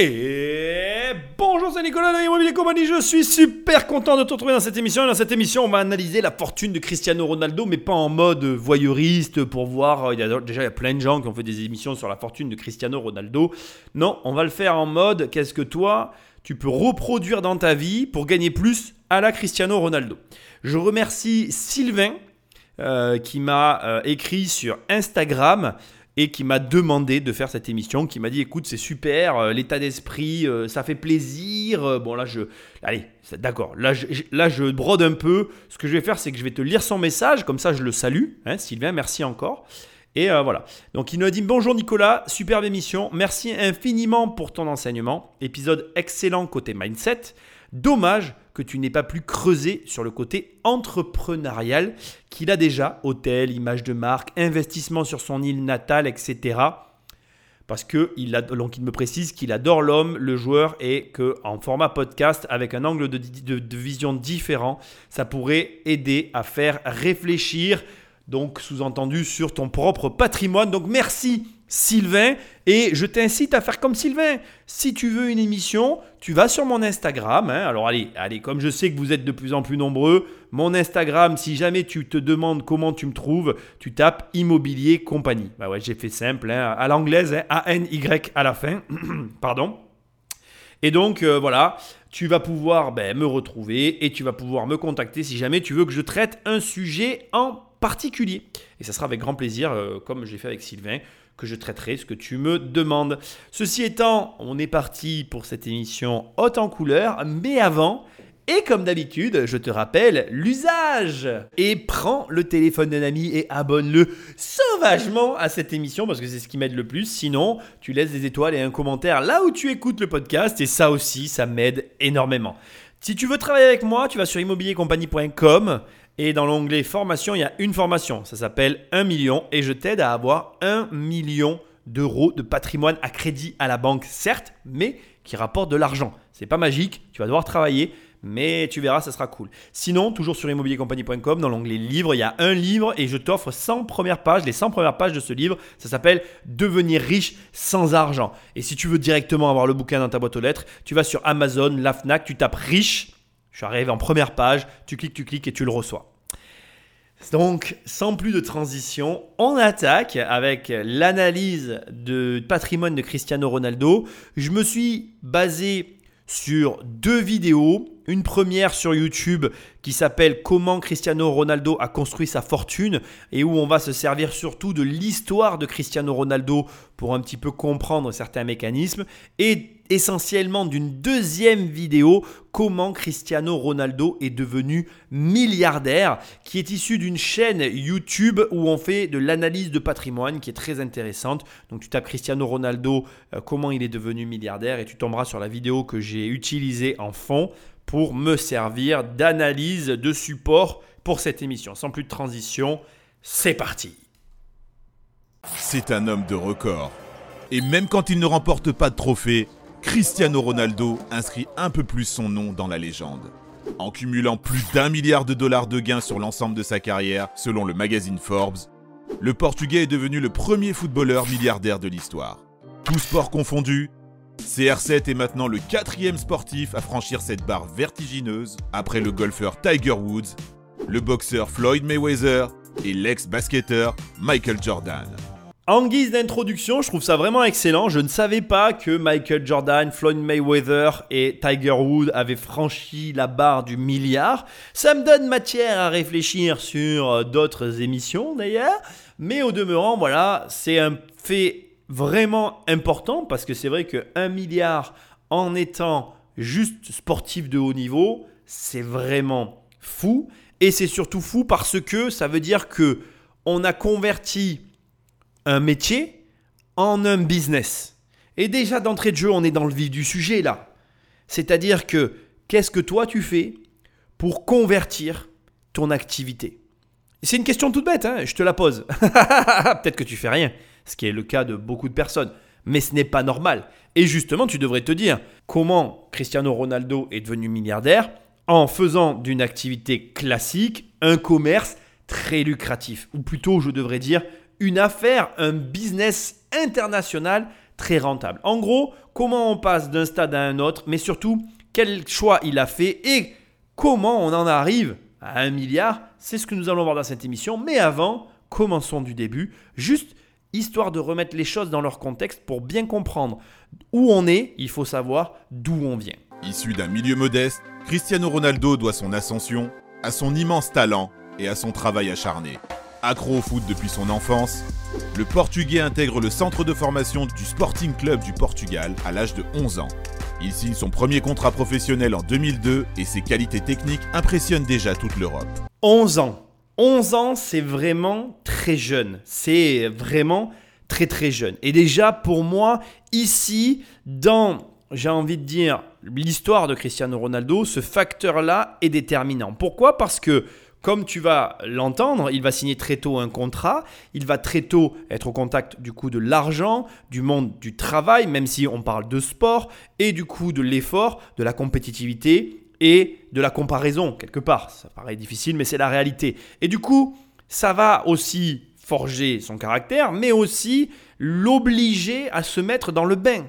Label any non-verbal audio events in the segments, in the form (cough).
Et bonjour, c'est Nicolas de Immobilier Compagnie. Je suis super content de te retrouver dans cette émission. Et dans cette émission, on va analyser la fortune de Cristiano Ronaldo, mais pas en mode voyeuriste pour voir. A, déjà, il y a plein de gens qui ont fait des émissions sur la fortune de Cristiano Ronaldo. Non, on va le faire en mode qu'est-ce que toi, tu peux reproduire dans ta vie pour gagner plus à la Cristiano Ronaldo. Je remercie Sylvain euh, qui m'a euh, écrit sur Instagram et qui m'a demandé de faire cette émission, qui m'a dit écoute c'est super, euh, l'état d'esprit, euh, ça fait plaisir. Euh, bon là je, allez d'accord, là je, là je brode un peu. Ce que je vais faire c'est que je vais te lire son message, comme ça je le salue. Hein, Sylvain, merci encore. Et voilà. Donc il nous a dit bonjour Nicolas, superbe émission, merci infiniment pour ton enseignement, épisode excellent côté mindset. Dommage que tu n'aies pas plus creusé sur le côté entrepreneurial qu'il a déjà, hôtel, image de marque, investissement sur son île natale, etc. Parce que il, donc il me précise qu'il adore l'homme, le joueur, et que en format podcast, avec un angle de vision différent, ça pourrait aider à faire réfléchir, donc sous-entendu sur ton propre patrimoine. Donc merci Sylvain. Et je t'incite à faire comme Sylvain. Si tu veux une émission, tu vas sur mon Instagram. Hein. Alors allez, allez, comme je sais que vous êtes de plus en plus nombreux, mon Instagram, si jamais tu te demandes comment tu me trouves, tu tapes Immobilier Compagnie. Bah ouais, j'ai fait simple, hein, à l'anglaise, hein, A-N-Y à la fin. (clears throat) Pardon. Et donc euh, voilà, tu vas pouvoir ben, me retrouver et tu vas pouvoir me contacter si jamais tu veux que je traite un sujet en particulier. Et ça sera avec grand plaisir, euh, comme j'ai fait avec Sylvain que je traiterai ce que tu me demandes. Ceci étant, on est parti pour cette émission haute en couleur, mais avant, et comme d'habitude, je te rappelle l'usage. Et prends le téléphone d'un ami et abonne-le sauvagement à cette émission parce que c'est ce qui m'aide le plus. Sinon, tu laisses des étoiles et un commentaire là où tu écoutes le podcast et ça aussi, ça m'aide énormément. Si tu veux travailler avec moi, tu vas sur immobiliercompagnie.com et dans l'onglet formation, il y a une formation. Ça s'appelle 1 million et je t'aide à avoir 1 million d'euros de patrimoine à crédit à la banque, certes, mais qui rapporte de l'argent. C'est pas magique, tu vas devoir travailler, mais tu verras, ça sera cool. Sinon, toujours sur immobiliercompagnie.com, dans l'onglet livre, il y a un livre et je t'offre 100 premières pages. Les 100 premières pages de ce livre, ça s'appelle Devenir riche sans argent. Et si tu veux directement avoir le bouquin dans ta boîte aux lettres, tu vas sur Amazon, la Fnac, tu tapes riche je suis arrivé en première page, tu cliques, tu cliques et tu le reçois. Donc, sans plus de transition, on attaque avec l'analyse de patrimoine de Cristiano Ronaldo. Je me suis basé sur deux vidéos. Une première sur YouTube qui s'appelle Comment Cristiano Ronaldo a construit sa fortune et où on va se servir surtout de l'histoire de Cristiano Ronaldo pour un petit peu comprendre certains mécanismes. Et essentiellement d'une deuxième vidéo, comment Cristiano Ronaldo est devenu milliardaire, qui est issue d'une chaîne YouTube où on fait de l'analyse de patrimoine qui est très intéressante. Donc tu tapes Cristiano Ronaldo, euh, comment il est devenu milliardaire, et tu tomberas sur la vidéo que j'ai utilisée en fond pour me servir d'analyse de support pour cette émission. Sans plus de transition, c'est parti. C'est un homme de record. Et même quand il ne remporte pas de trophée, Cristiano Ronaldo inscrit un peu plus son nom dans la légende. En cumulant plus d'un milliard de dollars de gains sur l'ensemble de sa carrière, selon le magazine Forbes, le Portugais est devenu le premier footballeur milliardaire de l'histoire. Tout sport confondu, CR7 est maintenant le quatrième sportif à franchir cette barre vertigineuse après le golfeur Tiger Woods, le boxeur Floyd Mayweather et l'ex-basketteur Michael Jordan. En guise d'introduction, je trouve ça vraiment excellent. Je ne savais pas que Michael Jordan, Floyd Mayweather et Tiger Woods avaient franchi la barre du milliard. Ça me donne matière à réfléchir sur euh, d'autres émissions d'ailleurs. Mais au demeurant, voilà, c'est un fait vraiment important parce que c'est vrai que 1 milliard en étant juste sportif de haut niveau, c'est vraiment fou. Et c'est surtout fou parce que ça veut dire que on a converti un métier en un business. Et déjà d'entrée de jeu, on est dans le vif du sujet là. C'est-à-dire que qu'est-ce que toi tu fais pour convertir ton activité? C'est une question toute bête, hein, je te la pose. (laughs) Peut-être que tu fais rien, ce qui est le cas de beaucoup de personnes. Mais ce n'est pas normal. Et justement, tu devrais te dire comment Cristiano Ronaldo est devenu milliardaire en faisant d'une activité classique un commerce très lucratif? Ou plutôt, je devrais dire, une affaire, un business international très rentable. En gros, comment on passe d'un stade à un autre, mais surtout quel choix il a fait et comment on en arrive à un milliard, c'est ce que nous allons voir dans cette émission. Mais avant, commençons du début, juste histoire de remettre les choses dans leur contexte pour bien comprendre où on est, il faut savoir d'où on vient. Issu d'un milieu modeste, Cristiano Ronaldo doit son ascension à son immense talent et à son travail acharné. Accro au foot depuis son enfance, le Portugais intègre le centre de formation du Sporting Club du Portugal à l'âge de 11 ans. Il signe son premier contrat professionnel en 2002 et ses qualités techniques impressionnent déjà toute l'Europe. 11 ans. 11 ans, c'est vraiment très jeune. C'est vraiment très très jeune. Et déjà, pour moi, ici, dans, j'ai envie de dire, l'histoire de Cristiano Ronaldo, ce facteur-là est déterminant. Pourquoi? Parce que comme tu vas l'entendre, il va signer très tôt un contrat, il va très tôt être au contact du coup de l'argent, du monde du travail, même si on parle de sport, et du coup de l'effort, de la compétitivité et de la comparaison, quelque part. Ça paraît difficile, mais c'est la réalité. Et du coup, ça va aussi forger son caractère, mais aussi l'obliger à se mettre dans le bain.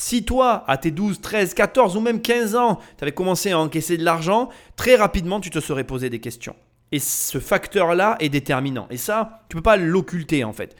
Si toi, à tes 12, 13, 14 ou même 15 ans, tu avais commencé à encaisser de l'argent, très rapidement, tu te serais posé des questions. Et ce facteur-là est déterminant. Et ça, tu ne peux pas l'occulter en fait.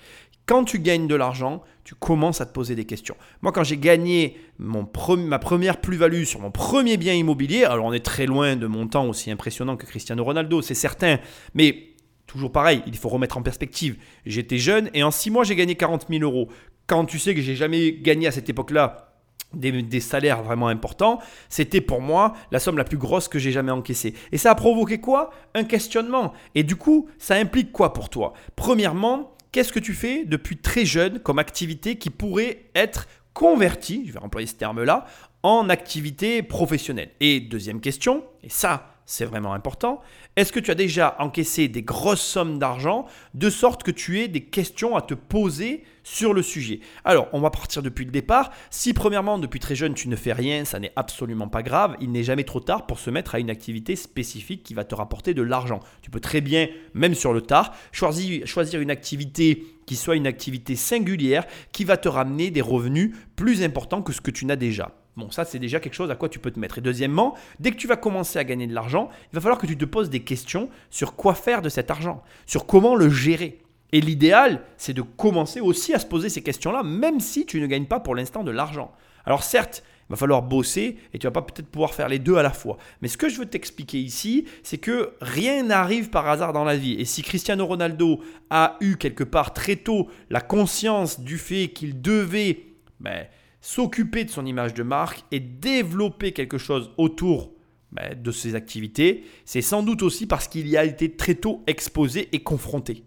Quand tu gagnes de l'argent, tu commences à te poser des questions. Moi, quand j'ai gagné mon ma première plus-value sur mon premier bien immobilier, alors on est très loin de montants aussi impressionnants que Cristiano Ronaldo, c'est certain, mais toujours pareil, il faut remettre en perspective. J'étais jeune et en 6 mois, j'ai gagné 40 000 euros. Quand tu sais que j'ai jamais gagné à cette époque-là des, salaires vraiment importants, c'était pour moi la somme la plus grosse que j'ai jamais encaissée. Et ça a provoqué quoi? Un questionnement. Et du coup, ça implique quoi pour toi? Premièrement, qu'est-ce que tu fais depuis très jeune comme activité qui pourrait être convertie, je vais employer ce terme-là, en activité professionnelle? Et deuxième question, et ça c'est vraiment important, est-ce que tu as déjà encaissé des grosses sommes d'argent de sorte que tu aies des questions à te poser sur le sujet? Alors, on va partir depuis le départ. Si premièrement, depuis très jeune, tu ne fais rien, ça n'est absolument pas grave. Il n'est jamais trop tard pour se mettre à une activité spécifique qui va te rapporter de l'argent. Tu peux très bien, même sur le tard, choisir, une activité qui soit une activité singulière qui va te ramener des revenus plus importants que ce que tu n'as déjà. Bon, ça, c'est déjà quelque chose à quoi tu peux te mettre. Et deuxièmement, dès que tu vas commencer à gagner de l'argent, il va falloir que tu te poses des questions sur quoi faire de cet argent, sur comment le gérer. Et l'idéal, c'est de commencer aussi à se poser ces questions-là, même si tu ne gagnes pas pour l'instant de l'argent. Alors certes, il va falloir bosser et tu vas pas peut-être pouvoir faire les deux à la fois. Mais ce que je veux t'expliquer ici, c'est que rien n'arrive par hasard dans la vie. Et si Cristiano Ronaldo a eu quelque part très tôt la conscience du fait qu'il devait ben, s'occuper de son image de marque et développer quelque chose autour ben, de ses activités, c'est sans doute aussi parce qu'il y a été très tôt exposé et confronté.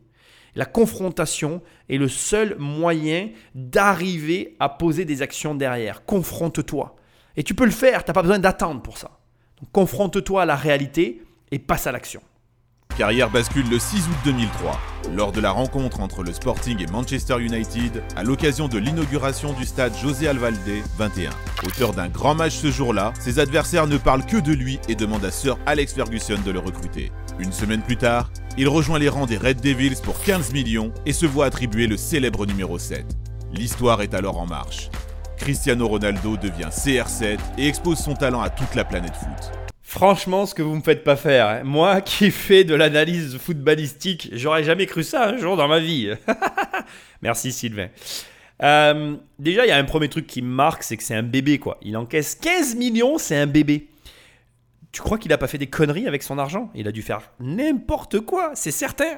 La confrontation est le seul moyen d'arriver à poser des actions derrière. Confronte-toi. Et tu peux le faire, tu n'as pas besoin d'attendre pour ça. confronte-toi à la réalité et passe à l'action. Carrière bascule le 6 août 2003, lors de la rencontre entre le Sporting et Manchester United, à l'occasion de l'inauguration du stade José Alvalde 21. Auteur d'un grand match ce jour-là, ses adversaires ne parlent que de lui et demandent à Sir Alex Ferguson de le recruter. Une semaine plus tard, il rejoint les rangs des Red Devils pour 15 millions et se voit attribuer le célèbre numéro 7. L'histoire est alors en marche. Cristiano Ronaldo devient CR7 et expose son talent à toute la planète foot. Franchement, ce que vous me faites pas faire, hein. moi (laughs) qui fais de l'analyse footballistique, j'aurais jamais cru ça un jour dans ma vie. (laughs) Merci Sylvain. Euh, déjà, il y a un premier truc qui me marque, c'est que c'est un bébé quoi. Il encaisse 15 millions, c'est un bébé. Tu crois qu'il a pas fait des conneries avec son argent? Il a dû faire n'importe quoi, c'est certain.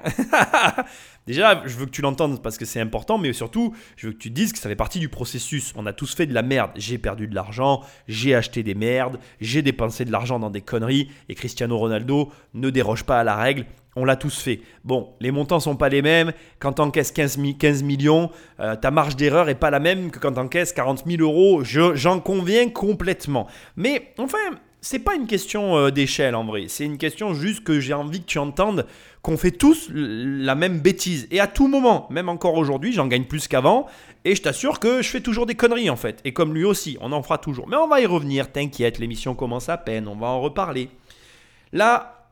(laughs) Déjà, je veux que tu l'entendes parce que c'est important, mais surtout, je veux que tu dises que ça fait partie du processus. On a tous fait de la merde. J'ai perdu de l'argent, j'ai acheté des merdes, j'ai dépensé de l'argent dans des conneries, et Cristiano Ronaldo ne déroge pas à la règle. On l'a tous fait. Bon, les montants sont pas les mêmes. Quand tu encaisses 15, 15 millions, euh, ta marge d'erreur est pas la même que quand tu encaisses 40 000 euros. J'en conviens complètement. Mais enfin, c'est pas une question euh, d'échelle en vrai. C'est une question juste que j'ai envie que tu entendes qu'on fait tous la même bêtise. Et à tout moment, même encore aujourd'hui, j'en gagne plus qu'avant. Et je t'assure que je fais toujours des conneries en fait. Et comme lui aussi, on en fera toujours. Mais on va y revenir, t'inquiète, l'émission commence à peine, on va en reparler. Là,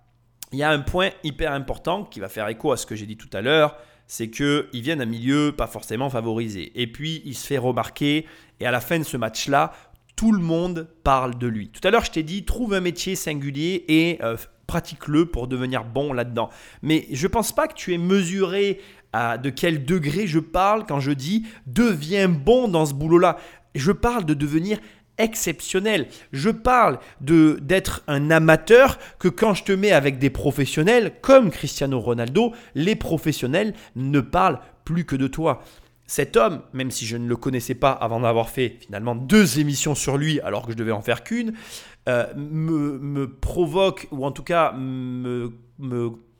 il y a un point hyper important qui va faire écho à ce que j'ai dit tout à l'heure. c'est qu'il vient d'un milieu pas forcément favorisé. Et puis, il se fait remarquer. Et à la fin de ce match-là, tout le monde parle de lui. Tout à l'heure, je t'ai dit, trouve un métier singulier et euh, pratique-le pour devenir bon là-dedans. Mais je ne pense pas que tu aies mesuré à de quel degré je parle quand je dis deviens bon dans ce boulot-là. Je parle de devenir exceptionnel. Je parle d'être un amateur que quand je te mets avec des professionnels comme Cristiano Ronaldo, les professionnels ne parlent plus que de toi. Cet homme, même si je ne le connaissais pas avant d'avoir fait finalement deux émissions sur lui alors que je devais en faire qu'une, euh, me, provoque ou en tout cas me,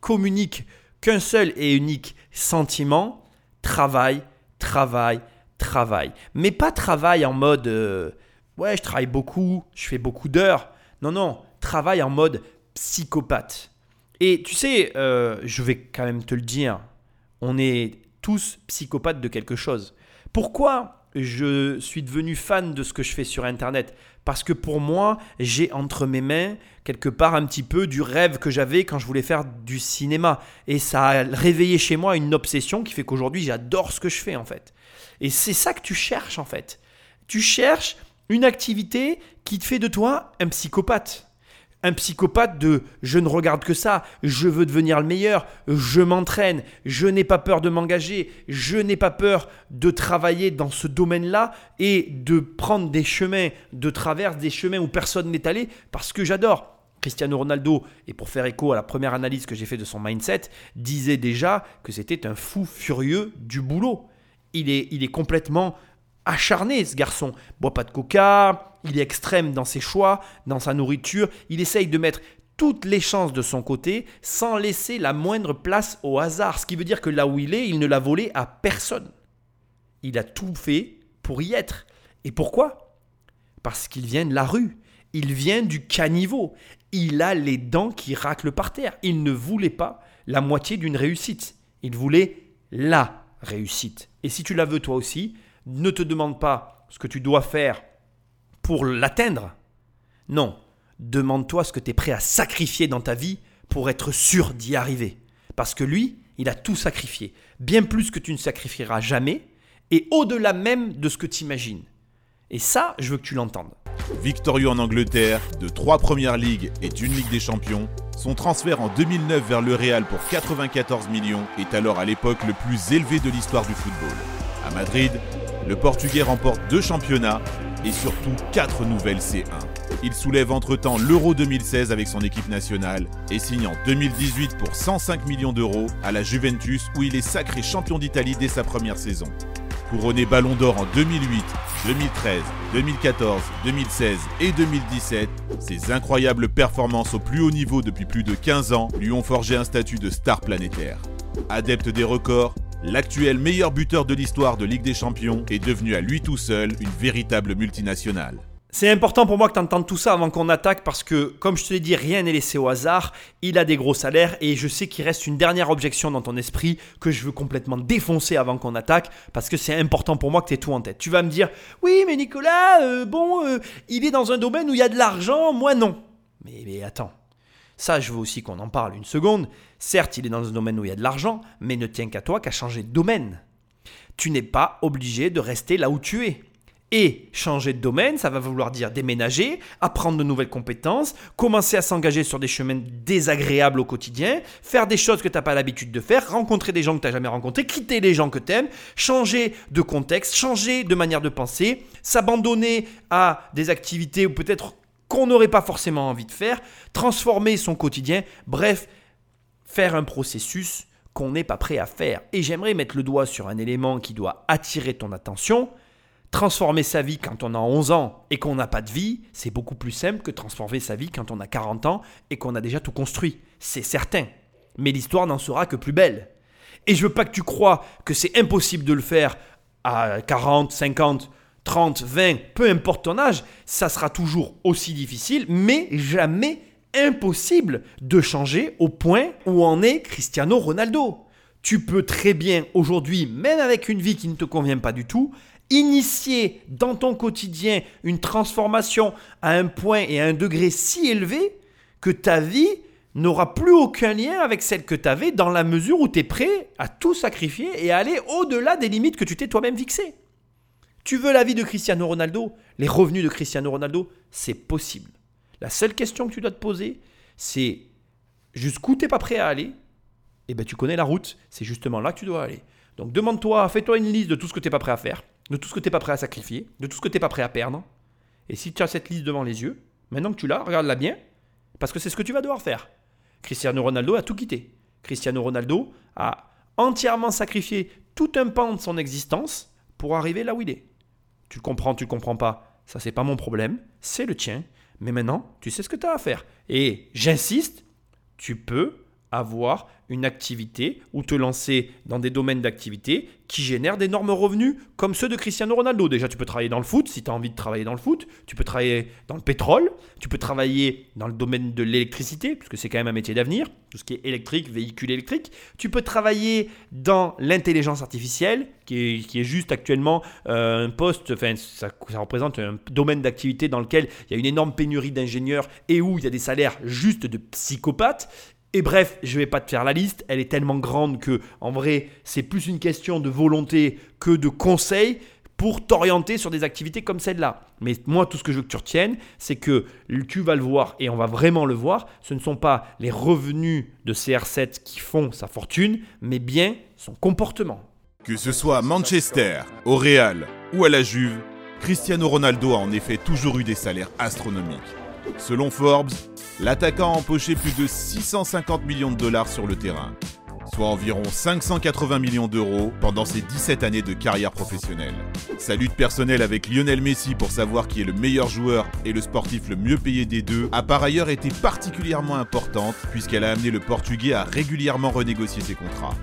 communique qu'un seul et unique sentiment, travail, travail, travail. Mais pas travail en mode euh, ouais, je travaille beaucoup, je fais beaucoup d'heures. Non, non, travail en mode psychopathe. Et tu sais, euh, je vais quand même te le dire, on est tous psychopathes de quelque chose. Pourquoi je suis devenu fan de ce que je fais sur Internet? Parce que pour moi, j'ai entre mes mains quelque part un petit peu du rêve que j'avais quand je voulais faire du cinéma. Et ça a réveillé chez moi une obsession qui fait qu'aujourd'hui, j'adore ce que je fais en fait. Et c'est ça que tu cherches en fait. Tu cherches une activité qui te fait de toi un psychopathe. Un psychopathe de je ne regarde que ça, je veux devenir le meilleur, je m'entraîne, je n'ai pas peur de m'engager, je n'ai pas peur de travailler dans ce domaine-là et de prendre des chemins de travers, des chemins où personne n'est allé parce que j'adore. Cristiano Ronaldo, et pour faire écho à la première analyse que j'ai fait de son mindset, disait déjà que c'était un fou furieux du boulot. Il est, il est complètement acharné, ce garçon. Boit pas de coca, il est extrême dans ses choix, dans sa nourriture. Il essaye de mettre toutes les chances de son côté sans laisser la moindre place au hasard. Ce qui veut dire que là où il est, il ne l'a volé à personne. Il a tout fait pour y être. Et pourquoi? Parce qu'il vient de la rue. Il vient du caniveau. Il a les dents qui raclent par terre. Il ne voulait pas la moitié d'une réussite. Il voulait la réussite. Et si tu la veux toi aussi, ne te demande pas ce que tu dois faire pour l'atteindre. Non, demande-toi ce que tu es prêt à sacrifier dans ta vie pour être sûr d'y arriver. Parce que lui, il a tout sacrifié, bien plus que tu ne sacrifieras jamais, et au-delà même de ce que tu imagines. Et ça, je veux que tu l'entendes. Victorieux en Angleterre, de trois premières ligues et d'une Ligue des Champions, son transfert en 2009 vers le Real pour 94 millions est alors à l'époque le plus élevé de l'histoire du football. À Madrid, le Portugais remporte deux championnats et surtout quatre nouvelles C1. Il soulève entre-temps l'Euro 2016 avec son équipe nationale et signe en 2018 pour 105 millions d'euros à la Juventus où il est sacré champion d'Italie dès sa première saison. Couronné Ballon d'Or en 2008, 2013, 2014, 2016 et 2017, ses incroyables performances au plus haut niveau depuis plus de 15 ans lui ont forgé un statut de star planétaire. Adepte des records, L'actuel meilleur buteur de l'histoire de Ligue des Champions est devenu à lui tout seul une véritable multinationale. C'est important pour moi que tu entendes tout ça avant qu'on attaque parce que, comme je te l'ai dit, rien n'est laissé au hasard. Il a des gros salaires et je sais qu'il reste une dernière objection dans ton esprit que je veux complètement défoncer avant qu'on attaque parce que c'est important pour moi que tu aies tout en tête. Tu vas me dire, oui, mais Nicolas, euh, bon, euh, il est dans un domaine où il y a de l'argent, moi non. Mais, mais attends, ça, je veux aussi qu'on en parle une seconde. Certes, il est dans un domaine où il y a de l'argent, mais ne tient qu'à toi qu'à changer de domaine. Tu n'es pas obligé de rester là où tu es. Et changer de domaine, ça va vouloir dire déménager, apprendre de nouvelles compétences, commencer à s'engager sur des chemins désagréables au quotidien, faire des choses que tu n'as pas l'habitude de faire, rencontrer des gens que tu n'as jamais rencontrés, quitter les gens que tu aimes, changer de contexte, changer de manière de penser, s'abandonner à des activités ou peut-être qu'on n'aurait pas forcément envie de faire, transformer son quotidien, bref, faire un processus qu'on n'est pas prêt à faire. Et j'aimerais mettre le doigt sur un élément qui doit attirer ton attention. Transformer sa vie quand on a 11 ans et qu'on n'a pas de vie, c'est beaucoup plus simple que transformer sa vie quand on a 40 ans et qu'on a déjà tout construit. C'est certain. Mais l'histoire n'en sera que plus belle. Et je veux pas que tu crois que c'est impossible de le faire à 40, 50 30, 20, peu importe ton âge, ça sera toujours aussi difficile, mais jamais impossible de changer au point où en est Cristiano Ronaldo. Tu peux très bien aujourd'hui, même avec une vie qui ne te convient pas du tout, initier dans ton quotidien une transformation à un point et à un degré si élevé que ta vie n'aura plus aucun lien avec celle que tu avais dans la mesure où tu es prêt à tout sacrifier et à aller au-delà des limites que tu t'es toi-même fixées. Tu veux la vie de Cristiano Ronaldo, les revenus de Cristiano Ronaldo, c'est possible. La seule question que tu dois te poser, c'est jusqu'où tu n'es pas prêt à aller? Eh ben tu connais la route, c'est justement là que tu dois aller. Donc demande-toi, fais-toi une liste de tout ce que tu n'es pas prêt à faire, de tout ce que tu n'es pas prêt à sacrifier, de tout ce que tu n'es pas prêt à perdre. Et si tu as cette liste devant les yeux, maintenant que tu l'as, regarde-la bien, parce que c'est ce que tu vas devoir faire. Cristiano Ronaldo a tout quitté. Cristiano Ronaldo a entièrement sacrifié tout un pan de son existence pour arriver là où il est. Tu comprends, tu le comprends pas, ça c'est pas mon problème, c'est le tien. Mais maintenant, tu sais ce que tu as à faire. Et j'insiste, tu peux avoir une activité ou te lancer dans des domaines d'activité qui génèrent d'énormes revenus comme ceux de Cristiano Ronaldo. Déjà, tu peux travailler dans le foot si tu as envie de travailler dans le foot. Tu peux travailler dans le pétrole. Tu peux travailler dans le domaine de l'électricité, puisque c'est quand même un métier d'avenir, tout ce qui est électrique, véhicule électrique. Tu peux travailler dans l'intelligence artificielle, qui est, juste actuellement euh, un poste, enfin, ça, ça représente un domaine d'activité dans lequel il y a une énorme pénurie d'ingénieurs et où il y a des salaires juste de psychopathes. Et bref, je vais pas te faire la liste, elle est tellement grande que en vrai, c'est plus une question de volonté que de conseils pour t'orienter sur des activités comme celle-là. Mais moi, tout ce que je veux que tu retiennes, c'est que tu vas le voir et on va vraiment le voir. Ce ne sont pas les revenus de CR7 qui font sa fortune, mais bien son comportement. Que ce soit à Manchester, au Real ou à la Juve, Cristiano Ronaldo a en effet toujours eu des salaires astronomiques. Selon Forbes, l'attaquant a empoché plus de 650 millions de dollars sur le terrain, soit environ 580 millions d'euros pendant ses 17 années de carrière professionnelle. Sa lutte personnelle avec Lionel Messi pour savoir qui est le meilleur joueur et le sportif le mieux payé des deux a par ailleurs été particulièrement importante puisqu'elle a amené le Portugais à régulièrement renégocier ses contrats.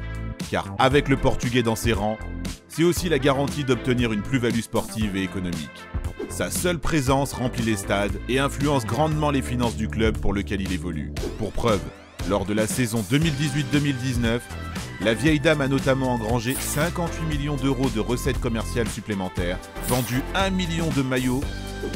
Car avec le Portugais dans ses rangs, c'est aussi la garantie d'obtenir une plus-value sportive et économique. Sa seule présence remplit les stades et influence grandement les finances du club pour lequel il évolue. Pour preuve, lors de la saison 2018-2019, la vieille dame a notamment engrangé 58 millions d'euros de recettes commerciales supplémentaires, vendu 1 million de maillots,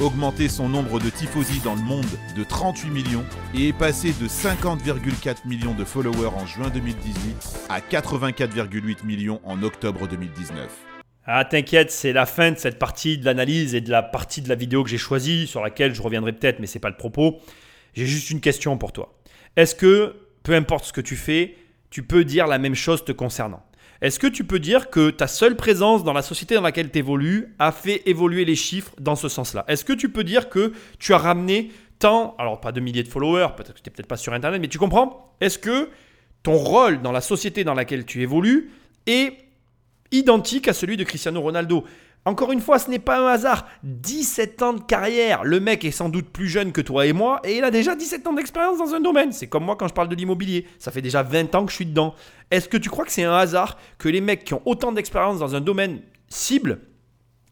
augmenté son nombre de tifosi dans le monde de 38 millions et est passé de 50,4 millions de followers en juin 2018 à 84,8 millions en octobre 2019. Ah, t'inquiète, c'est la fin de cette partie de l'analyse et de la partie de la vidéo que j'ai choisie, sur laquelle je reviendrai peut-être, mais c'est pas le propos. J'ai juste une question pour toi. Est-ce que, peu importe ce que tu fais, tu peux dire la même chose te concernant? Est-ce que tu peux dire que ta seule présence dans la société dans laquelle tu évolues a fait évoluer les chiffres dans ce sens-là? Est-ce que tu peux dire que tu as ramené tant, alors pas de milliers de followers, peut-être que tu peut-être pas sur Internet, mais tu comprends? Est-ce que ton rôle dans la société dans laquelle tu évolues est identique à celui de Cristiano Ronaldo. Encore une fois, ce n'est pas un hasard. 17 ans de carrière. Le mec est sans doute plus jeune que toi et moi et il a déjà 17 ans d'expérience dans un domaine. C'est comme moi quand je parle de l'immobilier. Ça fait déjà 20 ans que je suis dedans. Est-ce que tu crois que c'est un hasard que les mecs qui ont autant d'expérience dans un domaine cible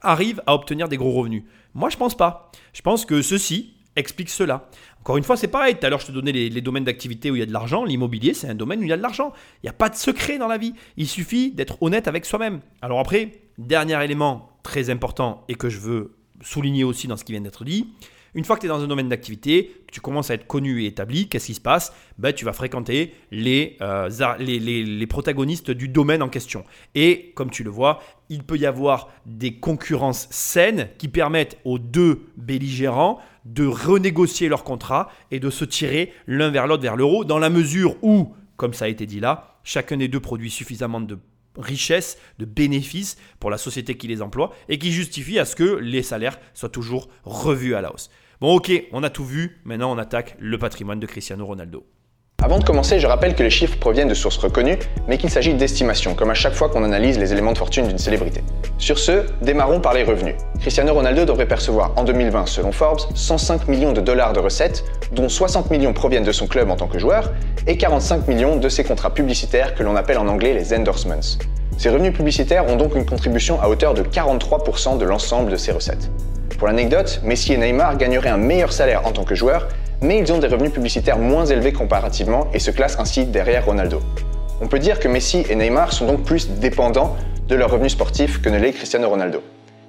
arrivent à obtenir des gros revenus? Moi, je pense pas. Je pense que ceci explique cela. Encore une fois, c'est pareil. Tout à l'heure, je te donnais les, domaines d'activité où il y a de l'argent. L'immobilier, c'est un domaine où il y a de l'argent. Il n'y a pas de secret dans la vie. Il suffit d'être honnête avec soi-même. Alors après, dernier élément très important et que je veux souligner aussi dans ce qui vient d'être dit, une fois que tu es dans un domaine d'activité, que tu commences à être connu et établi, qu'est-ce qui se passe? Ben, Tu vas fréquenter euh, les, les, les, protagonistes du domaine en question. Et comme tu le vois, il peut y avoir des concurrences saines qui permettent aux deux belligérants de renégocier leur contrat et de se tirer l'un vers l'autre vers l'euro, dans la mesure où, comme ça a été dit là, chacun des deux produit suffisamment de richesse, de bénéfices pour la société qui les emploie et qui justifie à ce que les salaires soient toujours revus à la hausse. Bon ok, on a tout vu, maintenant on attaque le patrimoine de Cristiano Ronaldo. Avant de commencer, je rappelle que les chiffres proviennent de sources reconnues, mais qu'il s'agit d'estimations, comme à chaque fois qu'on analyse les éléments de fortune d'une célébrité. Sur ce, démarrons par les revenus. Cristiano Ronaldo devrait percevoir en 2020, selon Forbes, 105 millions de dollars de recettes, dont 60 millions proviennent de son club en tant que joueur, et 45 millions de ses contrats publicitaires que l'on appelle en anglais les endorsements. Ces revenus publicitaires ont donc une contribution à hauteur de 43% de l'ensemble de ses recettes. Pour l'anecdote, Messi et Neymar gagneraient un meilleur salaire en tant que joueurs, mais ils ont des revenus publicitaires moins élevés comparativement et se classent ainsi derrière Ronaldo. On peut dire que Messi et Neymar sont donc plus dépendants de leurs revenus sportifs que ne l'est Cristiano Ronaldo.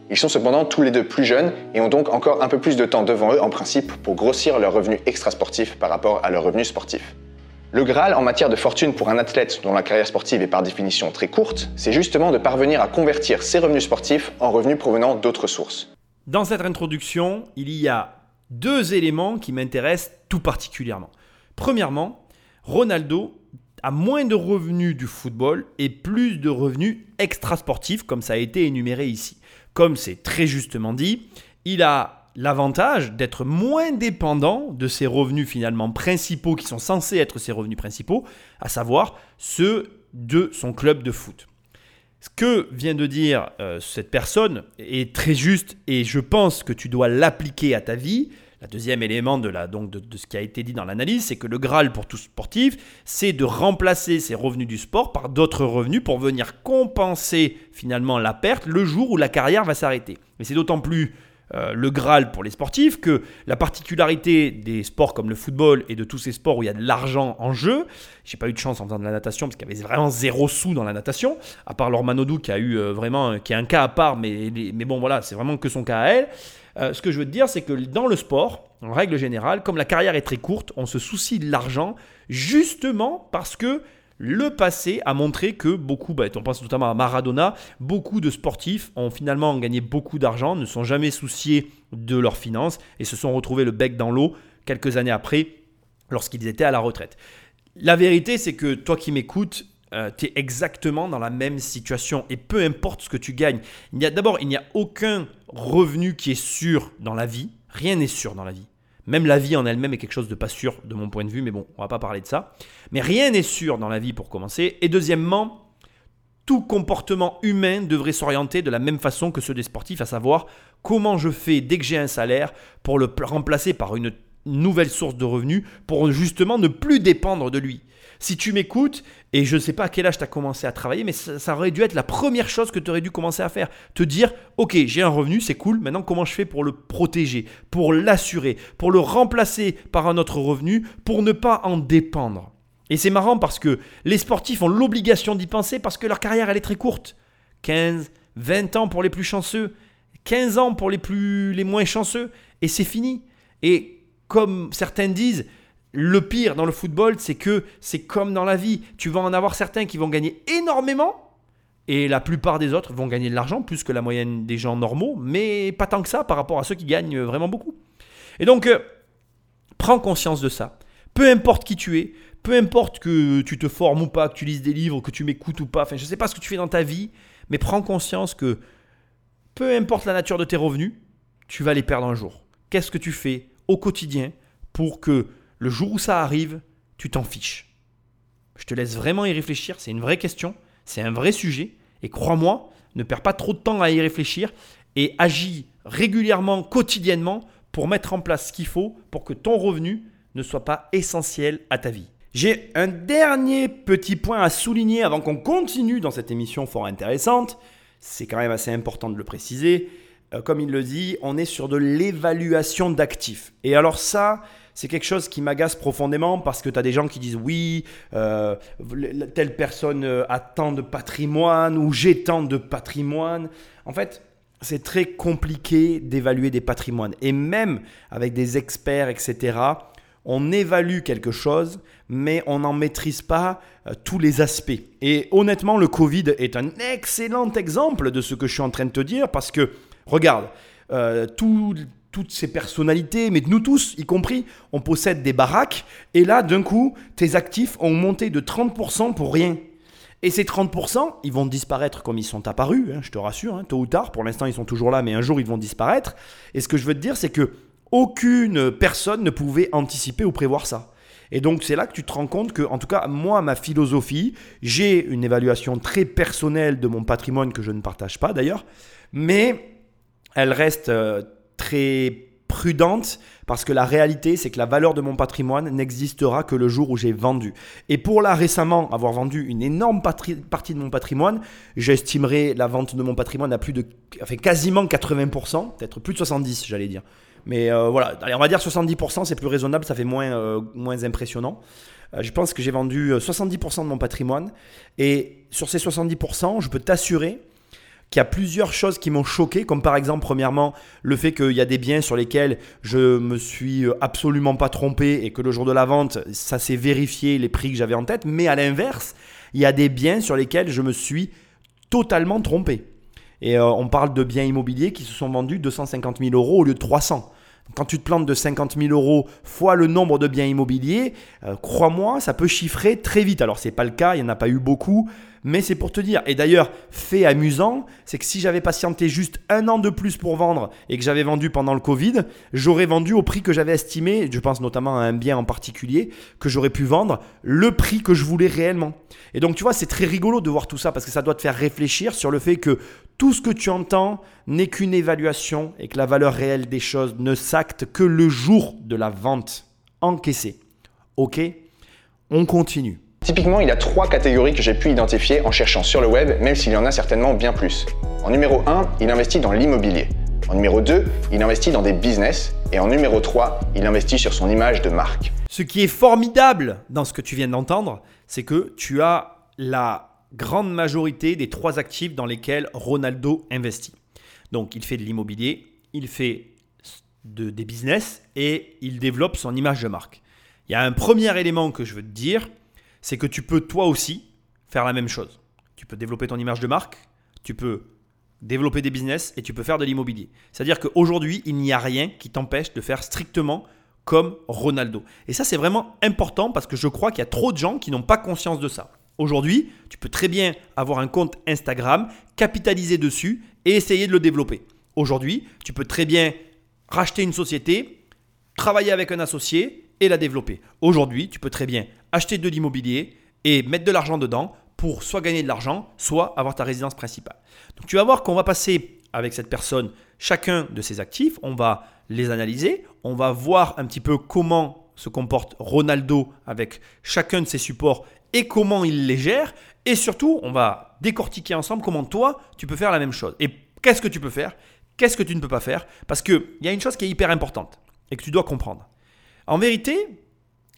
Ils sont cependant tous les deux plus jeunes et ont donc encore un peu plus de temps devant eux en principe pour grossir leurs revenus extrasportifs par rapport à leurs revenus sportifs. Le Graal en matière de fortune pour un athlète dont la carrière sportive est par définition très courte, c'est justement de parvenir à convertir ses revenus sportifs en revenus provenant d'autres sources. Dans cette introduction, il y a deux éléments qui m'intéressent tout particulièrement. Premièrement, Ronaldo a moins de revenus du football et plus de revenus extrasportifs, comme ça a été énuméré ici. Comme c'est très justement dit, il a l'avantage d'être moins dépendant de ses revenus finalement principaux qui sont censés être ses revenus principaux, à savoir ceux de son club de foot. Ce que vient de dire euh, cette personne est très juste et je pense que tu dois l'appliquer à ta vie. Le deuxième élément de, la, donc de, ce qui a été dit dans l'analyse, c'est que le Graal pour tout sportif, c'est de remplacer ses revenus du sport par d'autres revenus pour venir compenser finalement la perte le jour où la carrière va s'arrêter. Mais c'est d'autant plus euh, le Graal pour les sportifs, que la particularité des sports comme le football et de tous ces sports où il y a de l'argent en jeu, j'ai pas eu de chance en faisant de la natation parce qu'il y avait vraiment zéro sous dans la natation, à part Laure Manodou qui a eu euh, vraiment, qui a un cas à part, mais, mais bon voilà, c'est vraiment que son cas à elle. Euh, ce que je veux te dire, c'est que dans le sport, en règle générale, comme la carrière est très courte, on se soucie de l'argent justement parce que le passé a montré que beaucoup, bah, on pense notamment à Maradona, beaucoup de sportifs ont finalement gagné beaucoup d'argent, ne sont jamais souciés de leurs finances et se sont retrouvés le bec dans l'eau quelques années après lorsqu'ils étaient à la retraite. La vérité, c'est que toi qui m'écoutes, euh, tu es exactement dans la même situation et peu importe ce que tu gagnes. D'abord, il n'y a aucun revenu qui est sûr dans la vie. Rien n'est sûr dans la vie. Même la vie en elle-même est quelque chose de pas sûr de mon point de vue, mais bon, on va pas parler de ça. Mais rien n'est sûr dans la vie pour commencer. Et deuxièmement, tout comportement humain devrait s'orienter de la même façon que ceux des sportifs, à savoir comment je fais dès que j'ai un salaire pour le remplacer par une nouvelle source de revenus, pour justement ne plus dépendre de lui. Si tu m'écoutes, et je ne sais pas à quel âge tu as commencé à travailler, mais ça, aurait dû être la première chose que tu aurais dû commencer à faire. Te dire, ok, j'ai un revenu, c'est cool, maintenant comment je fais pour le protéger, pour l'assurer, pour le remplacer par un autre revenu, pour ne pas en dépendre? Et c'est marrant parce que les sportifs ont l'obligation d'y penser parce que leur carrière, elle est très courte. 15, 20 ans pour les plus chanceux, 15 ans pour les, plus, les moins chanceux, et c'est fini. Et comme certains disent, le pire dans le football, c'est que c'est comme dans la vie. Tu vas en avoir certains qui vont gagner énormément et la plupart des autres vont gagner de l'argent, plus que la moyenne des gens normaux, mais pas tant que ça par rapport à ceux qui gagnent vraiment beaucoup. Et donc, euh, prends conscience de ça. Peu importe qui tu es, peu importe que tu te formes ou pas, que tu lises des livres, que tu m'écoutes ou pas, enfin je ne sais pas ce que tu fais dans ta vie, mais prends conscience que peu importe la nature de tes revenus, tu vas les perdre un jour. Qu'est-ce que tu fais au quotidien pour que le jour où ça arrive, tu t'en fiches. Je te laisse vraiment y réfléchir, c'est une vraie question, c'est un vrai sujet, et crois-moi, ne perds pas trop de temps à y réfléchir et agis régulièrement, quotidiennement, pour mettre en place ce qu'il faut pour que ton revenu ne soit pas essentiel à ta vie. J'ai un dernier petit point à souligner avant qu'on continue dans cette émission fort intéressante. C'est quand même assez important de le préciser. Euh, comme il le dit, on est sur de l'évaluation d'actifs. Et alors ça, c'est quelque chose qui m'agace profondément parce que tu as des gens qui disent oui, euh, telle personne euh, a tant de patrimoine ou j'ai tant de patrimoine. En fait, c'est très compliqué d'évaluer des patrimoines. Et même avec des experts, etc., on évalue quelque chose, mais on n'en maîtrise pas tous les aspects. Et honnêtement, le Covid est un excellent exemple de ce que je suis en train de te dire parce que, regarde, tout toutes ces personnalités, mais nous tous, y compris, on possède des baraques. Et là, d'un coup, tes actifs ont monté de 30% pour rien. Et ces 30%, ils vont disparaître comme ils sont apparus, hein, je te rassure, hein, tôt ou tard. Pour l'instant, ils sont toujours là, mais un jour, ils vont disparaître. Et ce que je veux te dire, c'est que aucune personne ne pouvait anticiper ou prévoir ça. Et donc, c'est là que tu te rends compte que, en tout cas, moi, ma philosophie, j'ai une évaluation très personnelle de mon patrimoine que je ne partage pas d'ailleurs, mais elle reste euh, très prudente parce que la réalité, c'est que la valeur de mon patrimoine n'existera que le jour où j'ai vendu. Et pour là récemment avoir vendu une énorme partie de mon patrimoine, j'estimerai la vente de mon patrimoine à plus de, enfin quasiment 80%, peut-être plus de 70, j'allais dire. Mais euh, voilà, allez, on va dire 70%, c'est plus raisonnable, ça fait moins, euh, moins impressionnant. Je pense que j'ai vendu 70% de mon patrimoine. Et sur ces 70%, je peux t'assurer qu'il y a plusieurs choses qui m'ont choqué, comme par exemple, premièrement, le fait qu'il y a des biens sur lesquels je me suis euh, absolument pas trompé et que le jour de la vente, ça s'est vérifié les prix que j'avais en tête. Mais à l'inverse, il y a des biens sur lesquels je me suis totalement trompé. Et euh, on parle de biens immobiliers qui se sont vendus 250 000 euros au lieu de 300. Quand tu te plantes de 50 000 euros fois le nombre de biens immobiliers, euh, crois-moi, ça peut chiffrer très vite. Alors, ce n'est pas le cas, il n'y en a pas eu beaucoup, mais c'est pour te dire. Et d'ailleurs, fait amusant, c'est que si j'avais patienté juste un an de plus pour vendre et que j'avais vendu pendant le Covid, j'aurais vendu au prix que j'avais estimé, je pense notamment à un bien en particulier, que j'aurais pu vendre le prix que je voulais réellement. Et donc, tu vois, c'est très rigolo de voir tout ça parce que ça doit te faire réfléchir sur le fait que tout ce que tu entends n'est qu'une évaluation et que la valeur réelle des choses ne s'acte que le jour de la vente encaissée. Ok? On continue. Typiquement, il a trois catégories que j'ai pu identifier en cherchant sur le web, même s'il y en a certainement bien plus. En numéro 1, il investit dans l'immobilier. En numéro 2, il investit dans des business. Et en numéro 3, il investit sur son image de marque. Ce qui est formidable dans ce que tu viens d'entendre, c'est que tu as la grande majorité des trois actifs dans lesquels Ronaldo investit. Donc il fait de l'immobilier, il fait de, des business et il développe son image de marque. Il y a un premier élément que je veux te dire, c'est que tu peux toi aussi faire la même chose. Tu peux développer ton image de marque, tu peux développer des business et tu peux faire de l'immobilier. C'est-à-dire qu'aujourd'hui, il n'y a rien qui t'empêche de faire strictement comme Ronaldo. Et ça, c'est vraiment important parce que je crois qu'il y a trop de gens qui n'ont pas conscience de ça. Aujourd'hui, tu peux très bien avoir un compte Instagram, capitaliser dessus et essayer de le développer. Aujourd'hui, tu peux très bien racheter une société, travailler avec un associé et la développer. Aujourd'hui, tu peux très bien acheter de l'immobilier et mettre de l'argent dedans pour soit gagner de l'argent, soit avoir ta résidence principale. Donc tu vas voir qu'on va passer avec cette personne chacun de ses actifs, on va les analyser, on va voir un petit peu comment se comporte Ronaldo avec chacun de ses supports et comment il les gère. Et surtout, on va décortiquer ensemble comment toi, tu peux faire la même chose. Et qu'est-ce que tu peux faire? Qu'est-ce que tu ne peux pas faire? Parce qu'il y a une chose qui est hyper importante et que tu dois comprendre. En vérité,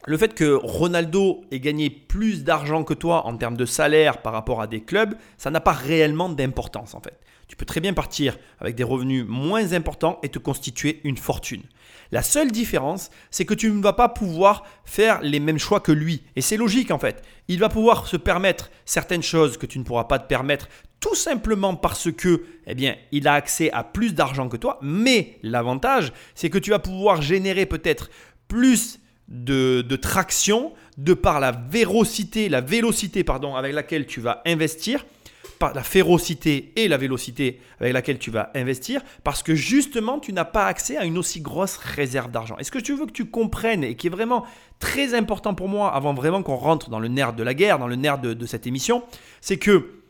le fait que Ronaldo ait gagné plus d'argent que toi en termes de salaire par rapport à des clubs, ça n'a pas réellement d'importance en fait. Tu peux très bien partir avec des revenus moins importants et te constituer une fortune. La seule différence, c'est que tu ne vas pas pouvoir faire les mêmes choix que lui. Et c'est logique en fait. Il va pouvoir se permettre certaines choses que tu ne pourras pas te permettre tout simplement parce que, eh bien, il a accès à plus d'argent que toi. Mais l'avantage, c'est que tu vas pouvoir générer peut-être plus de, traction de par la vérocité, la vélocité pardon, avec laquelle tu vas investir la férocité et la vélocité avec laquelle tu vas investir, parce que justement, tu n'as pas accès à une aussi grosse réserve d'argent. Et ce que tu veux que tu comprennes et qui est vraiment très important pour moi, avant vraiment qu'on rentre dans le nerf de la guerre, dans le nerf de, de cette émission, c'est que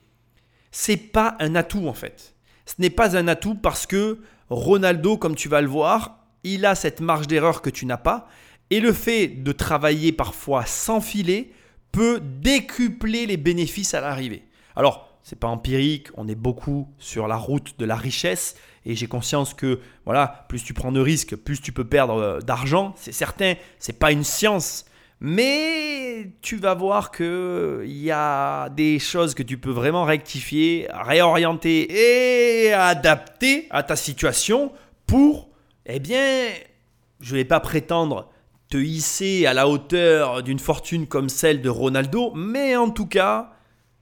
c'est pas un atout en fait. Ce n'est pas un atout parce que Ronaldo, comme tu vas le voir, il a cette marge d'erreur que tu n'as pas. Et le fait de travailler parfois sans filet peut décupler les bénéfices à l'arrivée. Alors, c'est pas empirique, on est beaucoup sur la route de la richesse et j'ai conscience que voilà, plus tu prends de risques, plus tu peux perdre euh, d'argent, c'est certain, c'est pas une science. Mais tu vas voir que il y a des choses que tu peux vraiment rectifier, réorienter et adapter à ta situation pour eh bien, je vais pas prétendre hisser à la hauteur d'une fortune comme celle de Ronaldo, mais en tout cas,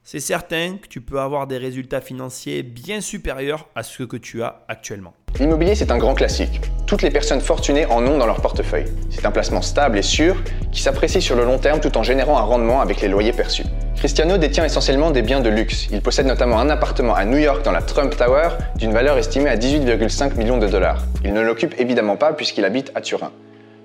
c'est certain que tu peux avoir des résultats financiers bien supérieurs à ceux que tu as actuellement. L'immobilier, c'est un grand classique. Toutes les personnes fortunées en ont dans leur portefeuille. C'est un placement stable et sûr qui s'apprécie sur le long terme tout en générant un rendement avec les loyers perçus. Cristiano détient essentiellement des biens de luxe. Il possède notamment un appartement à New York dans la Trump Tower d'une valeur estimée à 18,5 millions de dollars. Il ne l'occupe évidemment pas puisqu'il habite à Turin.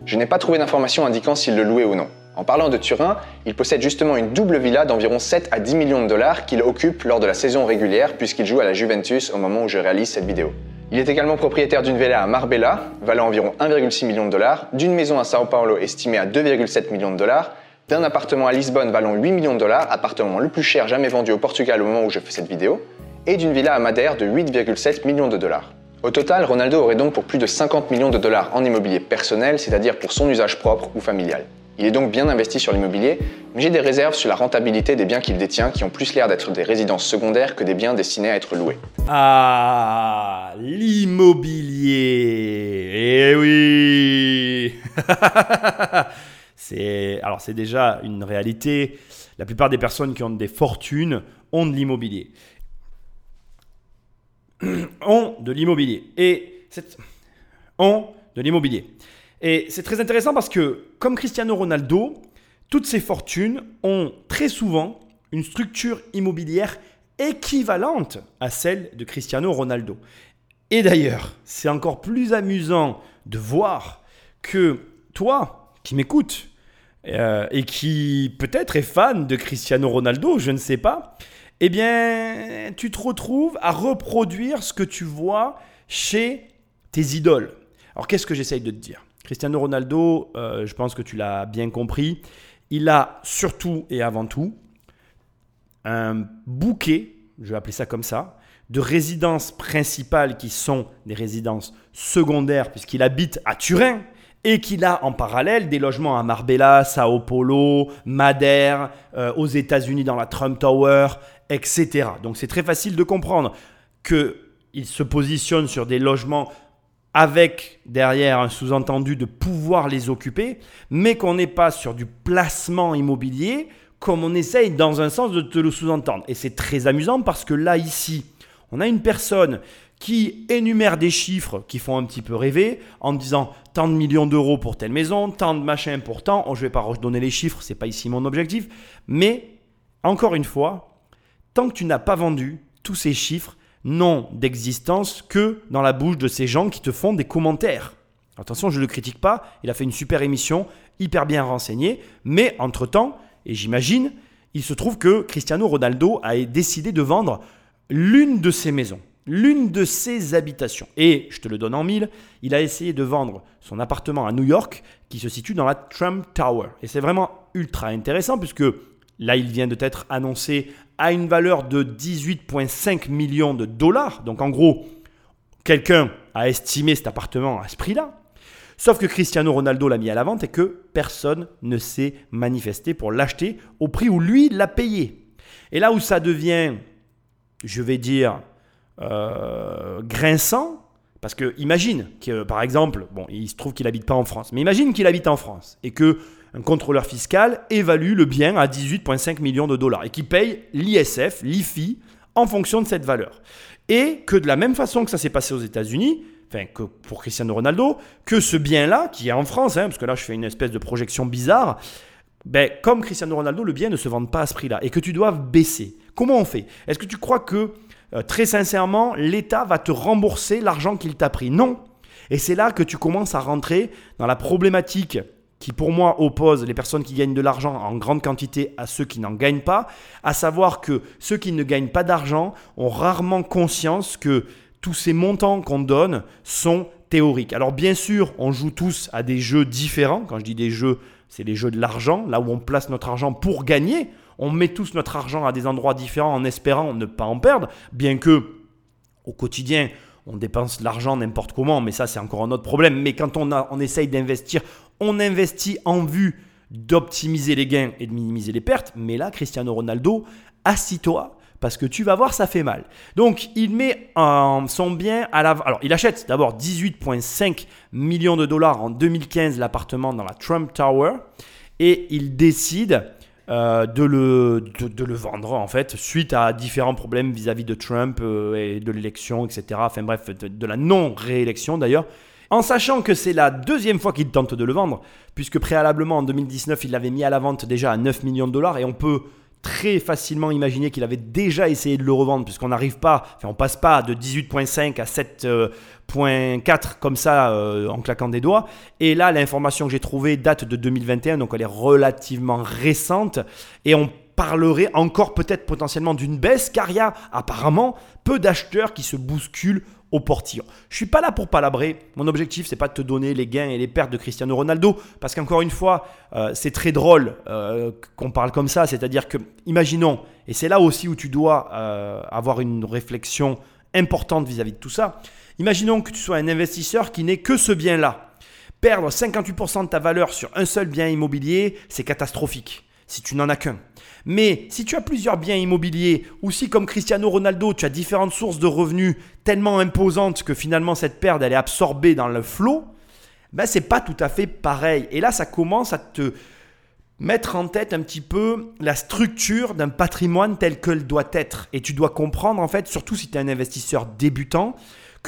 Je n'ai pas trouvé d'informations indiquant s'il le louait ou non. En parlant de Turin, il possède justement une double villa d'environ 7 à 10 millions de dollars qu'il occupe lors de la saison régulière puisqu'il joue à la Juventus au moment où je réalise cette vidéo. Il est également propriétaire d'une villa à Marbella, valant environ 1,6 million de dollars, d'une maison à Sao Paulo estimée à 2,7 millions de dollars, d'un appartement à Lisbonne valant 8 millions de dollars, appartement le plus cher jamais vendu au Portugal au moment où je fais cette vidéo, et d'une villa à Madère de 8,7 millions de dollars. Au total, Ronaldo aurait donc pour plus de 50 millions de dollars en immobilier personnel, c'est-à-dire pour son usage propre ou familial. Il est donc bien investi sur l'immobilier, mais j'ai des réserves sur la rentabilité des biens qu'il détient qui ont plus l'air d'être des résidences secondaires que des biens destinés à être loués. Ah, l'immobilier. Eh oui. (laughs) c'est alors c'est déjà une réalité. La plupart des personnes qui ont des fortunes ont de l'immobilier. Ont de l'immobilier. Et de l'immobilier. Et c'est très intéressant parce que, comme Cristiano Ronaldo, toutes ces fortunes ont très souvent une structure immobilière équivalente à celle de Cristiano Ronaldo. Et d'ailleurs, c'est encore plus amusant de voir que toi, qui m'écoutes, euh, et qui peut-être est fan de Cristiano Ronaldo, je ne sais pas, eh bien, tu te retrouves à reproduire ce que tu vois chez tes idoles. Alors, qu'est-ce que j'essaye de te dire? Cristiano Ronaldo, euh, je pense que tu l'as bien compris, il a surtout et avant tout un bouquet, je vais appeler ça comme ça, de résidences principales qui sont des résidences secondaires, puisqu'il habite à Turin et qu'il a en parallèle des logements à Marbella, Sao Paulo, Madère, euh, aux États-Unis dans la Trump Tower, etc. Donc c'est très facile de comprendre qu'il se positionne sur des logements avec derrière un sous-entendu de pouvoir les occuper, mais qu'on n'est pas sur du placement immobilier comme on essaye dans un sens de te le sous-entendre. Et c'est très amusant parce que là, ici, on a une personne qui énumère des chiffres qui font un petit peu rêver en disant tant de millions d'euros pour telle maison, tant de machins pour tant. Oh, je ne vais pas redonner les chiffres, c'est pas ici mon objectif. Mais encore une fois, tant que tu n'as pas vendu tous ces chiffres, n'ont d'existence que dans la bouche de ces gens qui te font des commentaires. Attention, je ne le critique pas, il a fait une super émission, hyper bien renseignée, mais entre-temps, et j'imagine, il se trouve que Cristiano Ronaldo a décidé de vendre l'une de ses maisons, l'une de ses habitations. Et, je te le donne en mille, il a essayé de vendre son appartement à New York qui se situe dans la Trump Tower. Et c'est vraiment ultra intéressant puisque là, il vient de t'être annoncé à une valeur de 18,5 millions de dollars. Donc en gros, quelqu'un a estimé cet appartement à ce prix-là. Sauf que Cristiano Ronaldo l'a mis à la vente et que personne ne s'est manifesté pour l'acheter au prix où lui l'a payé. Et là où ça devient, je vais dire, euh, grinçant, parce que imagine que par exemple, bon, il se trouve qu'il n'habite pas en France, mais imagine qu'il habite en France et que un contrôleur fiscal évalue le bien à 18,5 millions de dollars et qui paye l'ISF, l'IFI, en fonction de cette valeur. Et que de la même façon que ça s'est passé aux États-Unis, enfin que pour Cristiano Ronaldo, que ce bien-là, qui est en France, hein, parce que là je fais une espèce de projection bizarre, ben, comme Cristiano Ronaldo, le bien ne se vende pas à ce prix-là et que tu dois baisser. Comment on fait? Est-ce que tu crois que, euh, très sincèrement, l'État va te rembourser l'argent qu'il t'a pris Non. Et c'est là que tu commences à rentrer dans la problématique qui pour moi oppose les personnes qui gagnent de l'argent en grande quantité à ceux qui n'en gagnent pas, à savoir que ceux qui ne gagnent pas d'argent ont rarement conscience que tous ces montants qu'on donne sont théoriques. Alors bien sûr, on joue tous à des jeux différents. Quand je dis des jeux, c'est les jeux de l'argent, là où on place notre argent pour gagner. On met tous notre argent à des endroits différents en espérant ne pas en perdre, bien que au quotidien, on dépense l'argent n'importe comment, mais ça c'est encore un autre problème. Mais quand on, a, on essaye d'investir, on investit en vue d'optimiser les gains et de minimiser les pertes. Mais là, Cristiano Ronaldo, assis-toi parce que tu vas voir, ça fait mal. Donc, il met son bien à la... Alors, il achète d'abord 18,5 millions de dollars en 2015 l'appartement dans la Trump Tower et il décide euh, de, le, de, le vendre en fait suite à différents problèmes vis-à-vis de Trump euh, et de l'élection, etc. Enfin bref, de, la non-réélection d'ailleurs. En sachant que c'est la deuxième fois qu'il tente de le vendre, puisque préalablement en 2019 il l'avait mis à la vente déjà à 9 millions de dollars et on peut très facilement imaginer qu'il avait déjà essayé de le revendre puisqu'on n'arrive pas, enfin on passe pas de 18.5 à 7.4 comme ça euh, en claquant des doigts. Et là, l'information que j'ai trouvée date de 2021, donc elle est relativement récente et on parlerait encore peut-être potentiellement d'une baisse car il y a apparemment peu d'acheteurs qui se bousculent au portillon. Je suis pas là pour palabrer. Mon objectif, c'est pas de te donner les gains et les pertes de Cristiano Ronaldo, parce qu'encore une fois, euh, c'est très drôle euh, qu'on parle comme ça. C'est-à-dire que, imaginons, et c'est là aussi où tu dois avoir une réflexion importante vis-à-vis de tout ça. Imaginons que tu sois un investisseur qui n'ait que ce bien-là. Perdre 58% de ta valeur sur un seul bien immobilier, c'est catastrophique si tu n'en as qu'un. Mais si tu as plusieurs biens immobiliers ou si comme Cristiano Ronaldo, tu as différentes sources de revenus tellement imposantes que finalement cette perte elle est absorbée dans le flot, ben c'est pas tout à fait pareil. Et là ça commence à te mettre en tête un petit peu la structure d'un patrimoine tel qu'elle doit être. Et tu dois comprendre en fait, surtout si tu es un investisseur débutant,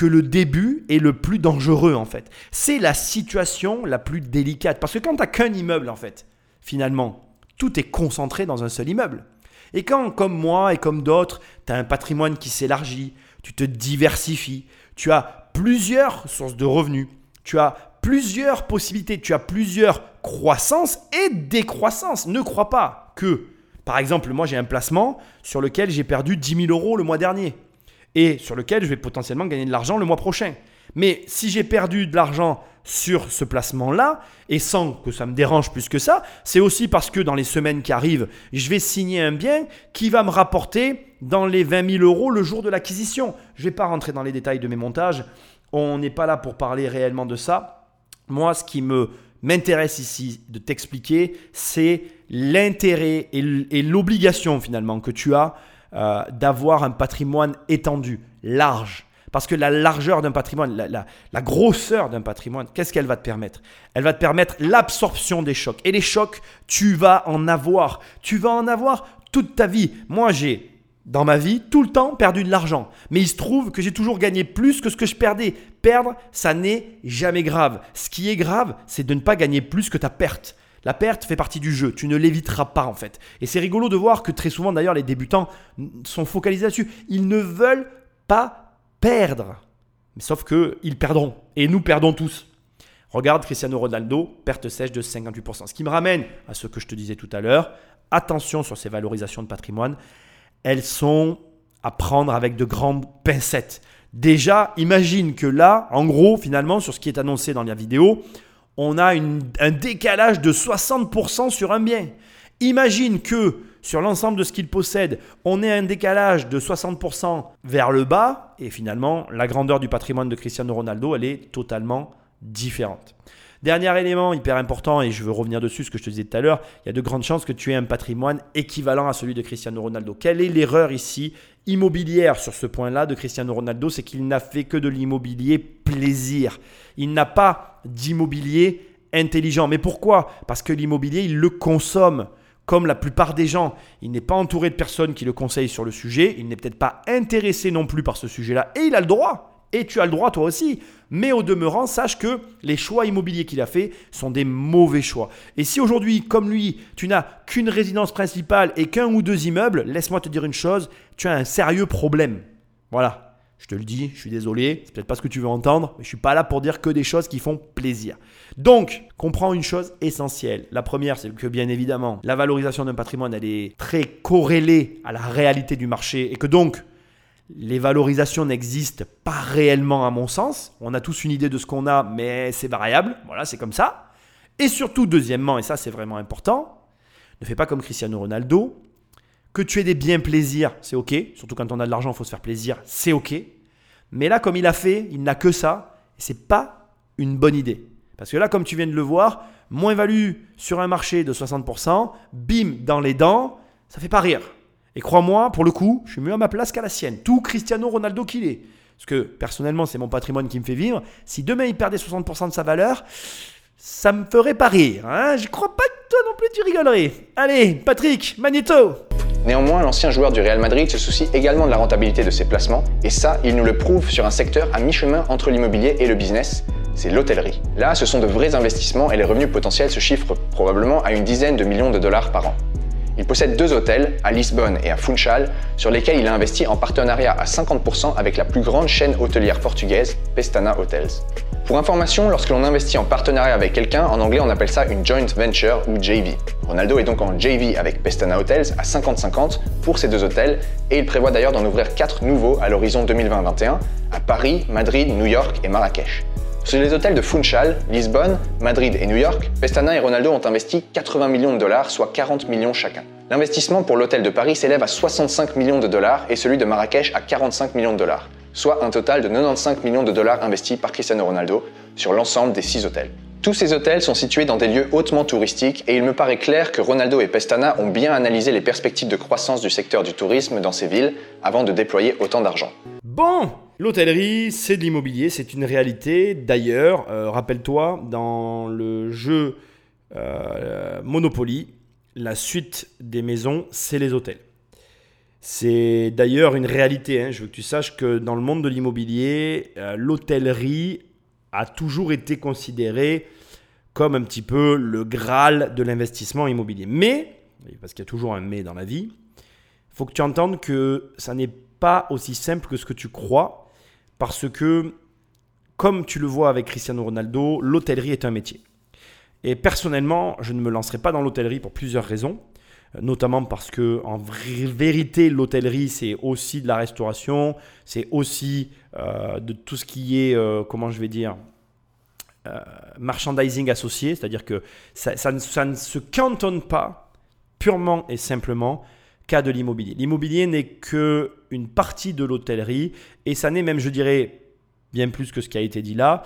que le début est le plus dangereux en fait. C'est la situation la plus délicate. Parce que quand tu n'as qu'un immeuble en fait, finalement, tout est concentré dans un seul immeuble. Et quand, comme moi et comme d'autres, tu as un patrimoine qui s'élargit, tu te diversifies, tu as plusieurs sources de revenus, tu as plusieurs possibilités, tu as plusieurs croissances et décroissances. Ne crois pas que, par exemple, moi j'ai un placement sur lequel j'ai perdu 10 000 euros le mois dernier et sur lequel je vais potentiellement gagner de l'argent le mois prochain. Mais si j'ai perdu de l'argent sur ce placement-là, et sans que ça me dérange plus que ça, c'est aussi parce que dans les semaines qui arrivent, je vais signer un bien qui va me rapporter dans les 20 000 euros le jour de l'acquisition. Je ne vais pas rentrer dans les détails de mes montages, on n'est pas là pour parler réellement de ça. Moi, ce qui m'intéresse ici de t'expliquer, c'est l'intérêt et l'obligation finalement que tu as euh, d'avoir un patrimoine étendu, large parce que la largeur d'un patrimoine, la, grosseur d'un patrimoine, qu'est-ce qu'elle va te permettre? Elle va te permettre l'absorption des chocs. Et les chocs, tu vas en avoir. Tu vas en avoir toute ta vie. Moi, j'ai, dans ma vie, tout le temps perdu de l'argent. Mais il se trouve que j'ai toujours gagné plus que ce que je perdais. Perdre, ça n'est jamais grave. Ce qui est grave, c'est de ne pas gagner plus que ta perte. La perte fait partie du jeu, tu ne l'éviteras pas en fait. Et c'est rigolo de voir que très souvent d'ailleurs les débutants sont focalisés là-dessus. Ils ne veulent pas perdre. Sauf qu'ils perdront. Et nous perdons tous. Regarde Cristiano Ronaldo, perte sèche de 58%. Ce qui me ramène à ce que je te disais tout à l'heure. Attention sur ces valorisations de patrimoine. Elles sont à prendre avec de grandes pincettes. Déjà, imagine que là, en gros, finalement, sur ce qui est annoncé dans la vidéo, on a un décalage de 60% sur un bien. Imagine que sur l'ensemble de ce qu'il possède, on ait un décalage de 60% vers le bas, et finalement, la grandeur du patrimoine de Cristiano Ronaldo, elle est totalement différente. Dernier élément hyper important, et je veux revenir dessus, ce que je te disais tout à l'heure, il y a de grandes chances que tu aies un patrimoine équivalent à celui de Cristiano Ronaldo. Quelle est l'erreur ici immobilière sur ce point-là de Cristiano Ronaldo C'est qu'il n'a fait que de l'immobilier plaisir. Il n'a pas d'immobilier intelligent. Mais pourquoi? Parce que l'immobilier, il le consomme comme la plupart des gens, il n'est pas entouré de personnes qui le conseillent sur le sujet, il n'est peut-être pas intéressé non plus par ce sujet-là, et il a le droit, et tu as le droit toi aussi. Mais au demeurant, sache que les choix immobiliers qu'il a fait sont des mauvais choix. Et si aujourd'hui, comme lui, tu n'as qu'une résidence principale et qu'un ou deux immeubles, laisse-moi te dire une chose, tu as un sérieux problème. Voilà, je te le dis, je suis désolé, c'est peut-être pas ce que tu veux entendre, mais je suis pas là pour dire que des choses qui font plaisir. Donc, comprends une chose essentielle. La première, c'est que bien évidemment, la valorisation d'un patrimoine, elle est très corrélée à la réalité du marché et que donc, les valorisations n'existent pas réellement à mon sens. On a tous une idée de ce qu'on a, mais c'est variable. Voilà, c'est comme ça. Et surtout, deuxièmement, et ça c'est vraiment important, ne fais pas comme Cristiano Ronaldo, que tu aies des biens plaisirs, c'est ok. Surtout quand on a de l'argent, il faut se faire plaisir, c'est ok. Mais là, comme il a fait, il n'a que ça. C'est pas une bonne idée. Parce que là, comme tu viens de le voir, moins-value sur un marché de 60%, bim, dans les dents, ça fait pas rire. Et crois-moi, pour le coup, je suis mieux à ma place qu'à la sienne. Tout Cristiano Ronaldo qu'il est. Parce que personnellement, c'est mon patrimoine qui me fait vivre. Si demain il perdait 60% de sa valeur, ça me ferait pas rire. Hein je crois pas que toi non plus tu rigolerais. Allez, Patrick, Magneto Néanmoins, l'ancien joueur du Real Madrid se soucie également de la rentabilité de ses placements, et ça, il nous le prouve sur un secteur à mi-chemin entre l'immobilier et le business, c'est l'hôtellerie. Là, ce sont de vrais investissements et les revenus potentiels se chiffrent probablement à une dizaine de millions de dollars par an. Il possède deux hôtels, à Lisbonne et à Funchal, sur lesquels il a investi en partenariat à 50% avec la plus grande chaîne hôtelière portugaise, Pestana Hotels. Pour information, lorsque l'on investit en partenariat avec quelqu'un, en anglais on appelle ça une joint venture ou JV. Ronaldo est donc en JV avec Pestana Hotels à 50-50 pour ces deux hôtels et il prévoit d'ailleurs d'en ouvrir 4 nouveaux à l'horizon 2020-21 à Paris, Madrid, New York et Marrakech. Sur les hôtels de Funchal, Lisbonne, Madrid et New York, Pestana et Ronaldo ont investi 80 millions de dollars, soit 40 millions chacun. L'investissement pour l'hôtel de Paris s'élève à 65 millions de dollars et celui de Marrakech à 45 millions de dollars, soit un total de 95 millions de dollars investis par Cristiano Ronaldo sur l'ensemble des 6 hôtels. Tous ces hôtels sont situés dans des lieux hautement touristiques et il me paraît clair que Ronaldo et Pestana ont bien analysé les perspectives de croissance du secteur du tourisme dans ces villes avant de déployer autant d'argent. L'hôtellerie, c'est de l'immobilier, c'est une réalité. D'ailleurs, euh, rappelle-toi, dans le jeu euh, Monopoly, la suite des maisons, c'est les hôtels. C'est d'ailleurs une réalité. hein. Je veux que tu saches que dans le monde de l'immobilier, euh, l'hôtellerie a toujours été considérée comme un petit peu le Graal de l'investissement immobilier. Mais, parce qu'il y a toujours un mais dans la vie, il faut que tu entendes que ça n'est pas aussi simple que ce que tu crois, parce que, comme tu le vois avec Cristiano Ronaldo, l'hôtellerie est un métier. Et personnellement, je ne me lancerai pas dans l'hôtellerie pour plusieurs raisons, euh, notamment parce que en vérité, l'hôtellerie c'est aussi de la restauration, c'est aussi euh, de tout ce qui est, euh, comment je vais dire, merchandising associé, c'est-à-dire que ça ne se cantonne pas purement et simplement qu'à de l'immobilier. L'immobilier n'est que une partie de l'hôtellerie et ça n'est même, je dirais, bien plus que ce qui a été dit là,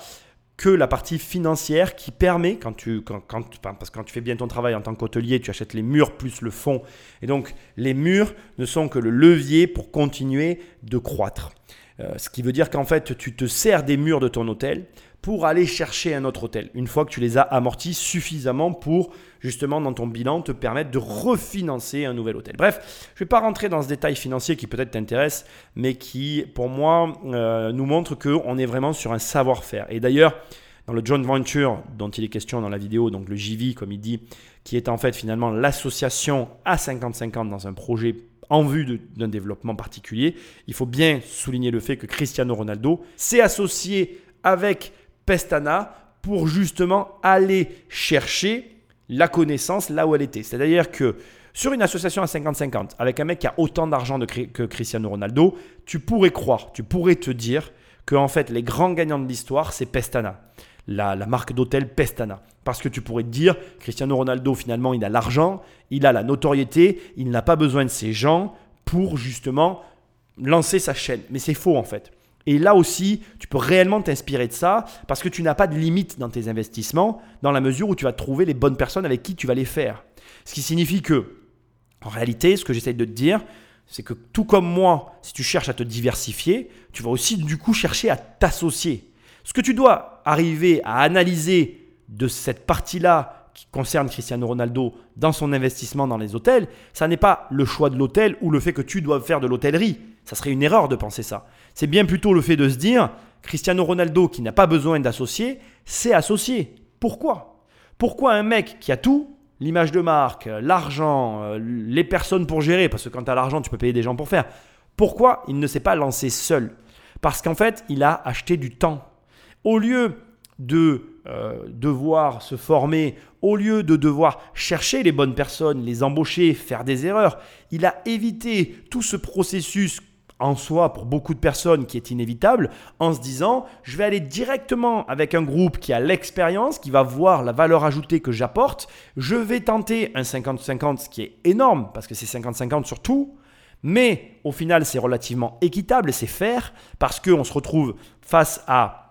que la partie financière qui permet, quand tu, quand- parce que quand tu fais bien ton travail en tant qu'hôtelier, tu achètes les murs plus le fond. Et donc, les murs ne sont que le levier pour continuer de croître. Euh, ce qui veut dire qu'en fait, tu te sers des murs de ton hôtel pour aller chercher un autre hôtel, une fois que tu les as amortis suffisamment pour, justement, dans ton bilan, te permettre de refinancer un nouvel hôtel. Bref, je ne vais pas rentrer dans ce détail financier qui peut-être t'intéresse, mais qui, pour moi, euh, nous montre qu'on est vraiment sur un savoir-faire. Et d'ailleurs, dans le joint venture dont il est question dans la vidéo, donc le JV, comme il dit, qui est en fait finalement l'association à 50-50 dans un projet en vue d'un développement particulier, il faut bien souligner le fait que Cristiano Ronaldo s'est associé avec Pestana pour justement aller chercher la connaissance là où elle était. C'est-à-dire que sur une association à 50-50, avec un mec qui a autant d'argent que Cristiano Ronaldo, tu pourrais croire, tu pourrais te dire que en fait les grands gagnants de l'histoire, c'est Pestana, la, marque d'hôtel Pestana. Parce que tu pourrais te dire, Cristiano Ronaldo finalement il a l'argent, il a la notoriété, il n'a pas besoin de ces gens pour justement lancer sa chaîne. Mais c'est faux en fait. Et là aussi, tu peux réellement t'inspirer de ça parce que tu n'as pas de limite dans tes investissements dans la mesure où tu vas trouver les bonnes personnes avec qui tu vas les faire. Ce qui signifie que, en réalité, ce que j'essaye de te dire, c'est que tout comme moi, si tu cherches à te diversifier, tu vas aussi du coup chercher à t'associer. Ce que tu dois arriver à analyser de cette partie-là qui concerne Cristiano Ronaldo dans son investissement dans les hôtels, ça n'est pas le choix de l'hôtel ou le fait que tu dois faire de l'hôtellerie. Ça serait une erreur de penser ça. C'est bien plutôt le fait de se dire, Cristiano Ronaldo qui n'a pas besoin d'associer, c'est associé. Pourquoi? Pourquoi un mec qui a tout, l'image de marque, l'argent, euh, les personnes pour gérer, parce que quand tu as l'argent, tu peux payer des gens pour faire, pourquoi il ne s'est pas lancé seul? Parce qu'en fait, il a acheté du temps. Au lieu de euh, devoir se former, au lieu de devoir chercher les bonnes personnes, les embaucher, faire des erreurs, il a évité tout ce processus en soi pour beaucoup de personnes qui est inévitable en se disant je vais aller directement avec un groupe qui a l'expérience, qui va voir la valeur ajoutée que j'apporte, je vais tenter un 50-50 ce qui est énorme parce que c'est 50-50 sur tout, mais au final c'est relativement équitable c'est fair parce qu'on se retrouve face à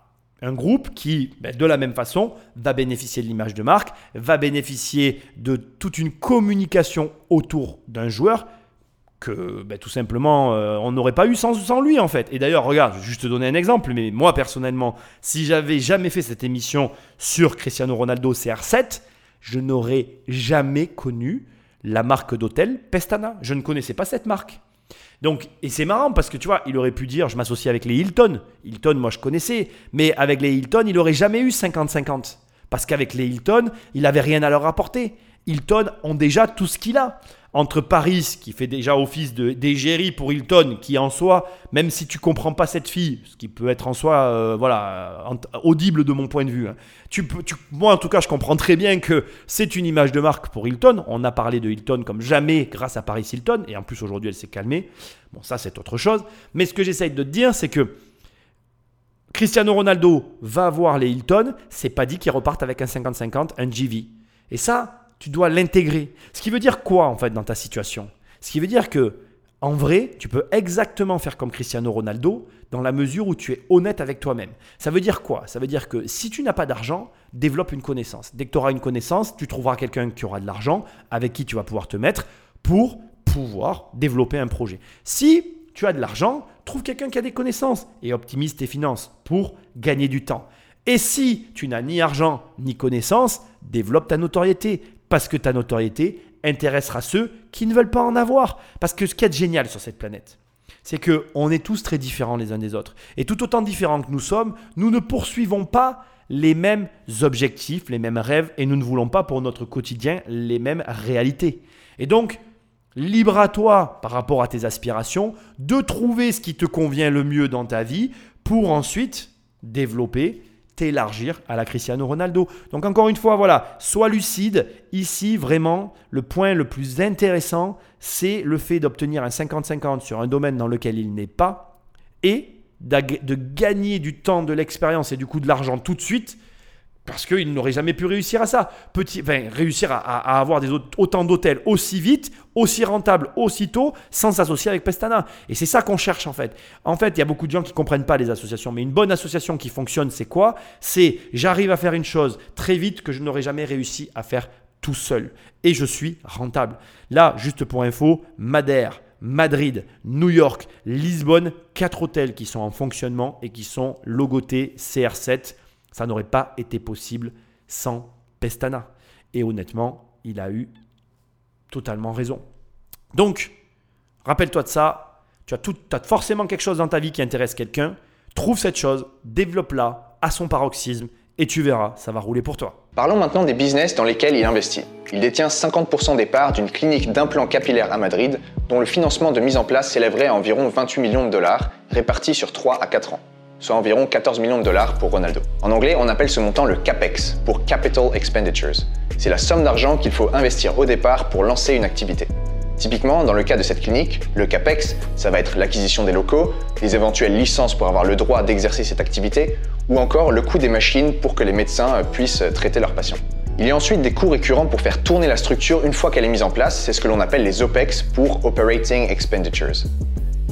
un groupe qui, ben, de la même façon, va bénéficier de l'image de marque, va bénéficier de toute une communication autour d'un joueur que ben, tout simplement euh, on n'aurait pas eu sans, sans lui en fait. Et d'ailleurs, regarde, je vais juste te donner un exemple, mais moi personnellement, si j'avais jamais fait cette émission sur Cristiano Ronaldo CR7, je n'aurais jamais connu la marque d'hôtel Pestana. Je ne connaissais pas cette marque. Donc, et c'est marrant parce que tu vois, il aurait pu dire je m'associe avec les Hilton. Hilton, moi je connaissais, mais avec les Hilton, il aurait jamais eu 50-50. Parce qu'avec les Hilton, il n'avait rien à leur apporter. Hilton ont déjà tout ce qu'il a. Entre Paris, qui fait déjà office d'égérie pour Hilton, qui en soi, même si tu comprends pas cette fille, ce qui peut être en soi, euh, voilà, audible de mon point de vue, hein, tu moi en tout cas, je comprends très bien que c'est une image de marque pour Hilton. On a parlé de Hilton comme jamais grâce à Paris Hilton, et en plus aujourd'hui elle s'est calmée. Bon, ça c'est autre chose. Mais ce que j'essaye de te dire, c'est que Cristiano Ronaldo va voir les Hilton, c'est pas dit qu'il repartent avec un 50-50, un GV. Et ça, tu dois l'intégrer. Ce qui veut dire quoi en fait dans ta situation? Ce qui veut dire que en vrai, tu peux exactement faire comme Cristiano Ronaldo dans la mesure où tu es honnête avec toi-même. Ça veut dire quoi? Ça veut dire que si tu n'as pas d'argent, développe une connaissance. Dès que tu auras une connaissance, tu trouveras quelqu'un qui aura de l'argent avec qui tu vas pouvoir te mettre pour pouvoir développer un projet. Si tu as de l'argent, trouve quelqu'un qui a des connaissances et optimise tes finances pour gagner du temps. Et si tu n'as ni argent ni connaissances, développe ta notoriété parce que ta notoriété, intéressera ceux qui ne veulent pas en avoir. Parce que ce qui est génial sur cette planète, c'est que on est tous très différents les uns des autres. Et tout autant différents que nous sommes, nous ne poursuivons pas les mêmes objectifs, les mêmes rêves, et nous ne voulons pas pour notre quotidien les mêmes réalités. Et donc, libre à toi par rapport à tes aspirations de trouver ce qui te convient le mieux dans ta vie pour ensuite développer t'élargir à la Cristiano Ronaldo. Donc encore une fois, voilà, sois lucide. Ici, vraiment, le point le plus intéressant, c'est le fait d'obtenir un 50-50 sur un domaine dans lequel il n'est pas et de gagner du temps, de l'expérience et du coup de l'argent tout de suite parce qu'il n'aurait jamais pu réussir à ça. Réussir à, avoir autant d'hôtels aussi vite, aussi rentables aussitôt, sans s'associer avec Pestana. Et c'est ça qu'on cherche en fait. En fait, il y a beaucoup de gens qui ne comprennent pas les associations. Mais une bonne association qui fonctionne, c'est quoi? C'est j'arrive à faire une chose très vite que je n'aurais jamais réussi à faire tout seul. Et je suis rentable. Là, juste pour info, Madère, Madrid, New York, Lisbonne, quatre hôtels qui sont en fonctionnement et qui sont logotés CR7 ça n'aurait pas été possible sans Pestana. Et honnêtement, il a eu totalement raison. Donc, rappelle-toi de ça. Tu as, forcément quelque chose dans ta vie qui intéresse quelqu'un. Trouve cette chose, développe-la à son paroxysme et tu verras, ça va rouler pour toi. Parlons maintenant des business dans lesquels il investit. Il détient 50% des parts d'une clinique d'implants capillaires à Madrid, dont le financement de mise en place s'élèverait à environ 28 millions de dollars, répartis sur 3 à 4 ans soit environ 14 millions de dollars pour Ronaldo. En anglais, on appelle ce montant le CAPEX, pour Capital Expenditures. C'est la somme d'argent qu'il faut investir au départ pour lancer une activité. Typiquement, dans le cas de cette clinique, le CAPEX, ça va être l'acquisition des locaux, les éventuelles licences pour avoir le droit d'exercer cette activité, ou encore le coût des machines pour que les médecins puissent traiter leurs patients. Il y a ensuite des coûts récurrents pour faire tourner la structure une fois qu'elle est mise en place, c'est ce que l'on appelle les OPEX pour Operating Expenditures.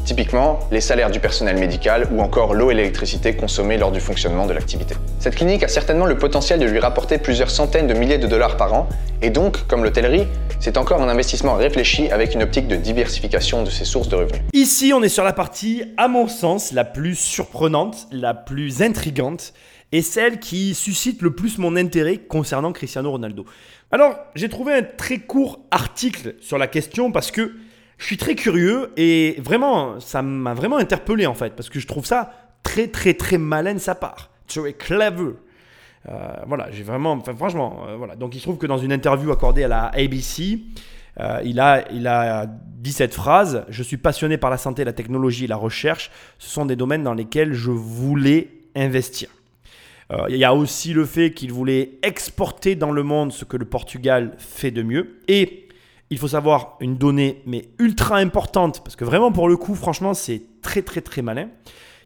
Typiquement, les salaires du personnel médical ou encore l'eau et l'électricité consommées lors du fonctionnement de l'activité. Cette clinique a certainement le potentiel de lui rapporter plusieurs centaines de milliers de dollars par an, et donc, comme l'hôtellerie, c'est encore un investissement réfléchi avec une optique de diversification de ses sources de revenus. Ici, on est sur la partie, à mon sens, la plus surprenante, la plus intrigante, et celle qui suscite le plus mon intérêt concernant Cristiano Ronaldo. Alors, j'ai trouvé un très court article sur la question parce que je suis très curieux et vraiment, ça m'a vraiment interpellé en fait, parce que je trouve ça très très très malin de sa part. Très clever. Euh, voilà, j'ai vraiment, enfin, franchement, euh, voilà. Donc il se trouve que dans une interview accordée à la ABC, euh, il, a, il a dit cette phrase Je suis passionné par la santé, la technologie et la recherche. Ce sont des domaines dans lesquels je voulais investir. il y a aussi le fait qu'il voulait exporter dans le monde ce que le Portugal fait de mieux. Et il faut savoir une donnée, mais ultra importante, parce que vraiment pour le coup, franchement, c'est très très très malin.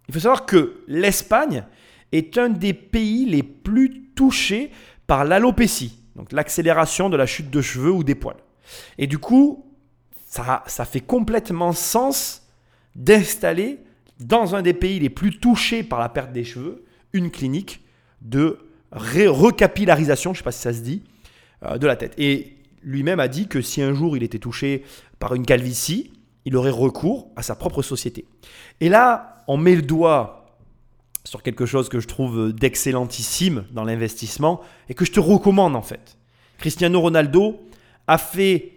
Il faut savoir que l'Espagne est un des pays les plus touchés par l'alopécie, donc l'accélération de la chute de cheveux ou des poils. Et du coup, ça, ça fait complètement sens d'installer dans un des pays les plus touchés par la perte des cheveux une clinique de recapillarisation, je ne sais pas si ça se dit, euh, de la tête. Et lui-même a dit que si un jour il était touché par une calvitie, il aurait recours à sa propre société. Et là, on met le doigt sur quelque chose que je trouve d'excellentissime dans l'investissement et que je te recommande en fait. Cristiano Ronaldo a fait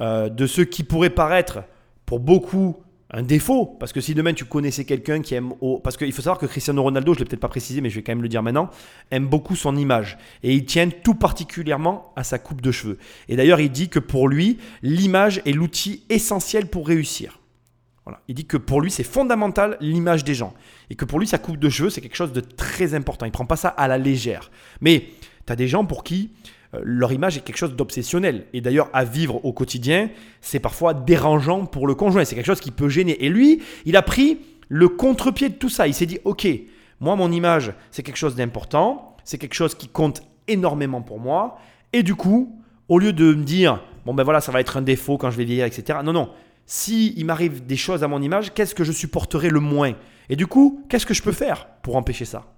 euh, de ce qui pourrait paraître pour beaucoup un défaut. Parce que si demain tu connaissais quelqu'un qui aime. Parce qu'il faut savoir que Cristiano Ronaldo, je ne l'ai peut-être pas précisé, mais je vais quand même le dire maintenant, aime beaucoup son image. Et il tient tout particulièrement à sa coupe de cheveux. Et d'ailleurs, il dit que pour lui, l'image est l'outil essentiel pour réussir. Voilà. Il dit que pour lui, c'est fondamental l'image des gens. Et que pour lui, sa coupe de cheveux, c'est quelque chose de très important. Il ne prend pas ça à la légère. Mais tu as des gens pour qui leur image est quelque chose d'obsessionnel. Et d'ailleurs, à vivre au quotidien, c'est parfois dérangeant pour le conjoint. C'est quelque chose qui peut gêner. Et lui, il a pris le contre-pied de tout ça. Il s'est dit, OK, moi, mon image, c'est quelque chose d'important. C'est quelque chose qui compte énormément pour moi. Et du coup, au lieu de me dire, bon ben voilà, ça va être un défaut quand je vais vieillir, etc. Non, non. si il m'arrive des choses à mon image, qu'est-ce que je supporterai le moins? Et du coup, qu'est-ce que je peux faire pour empêcher ça?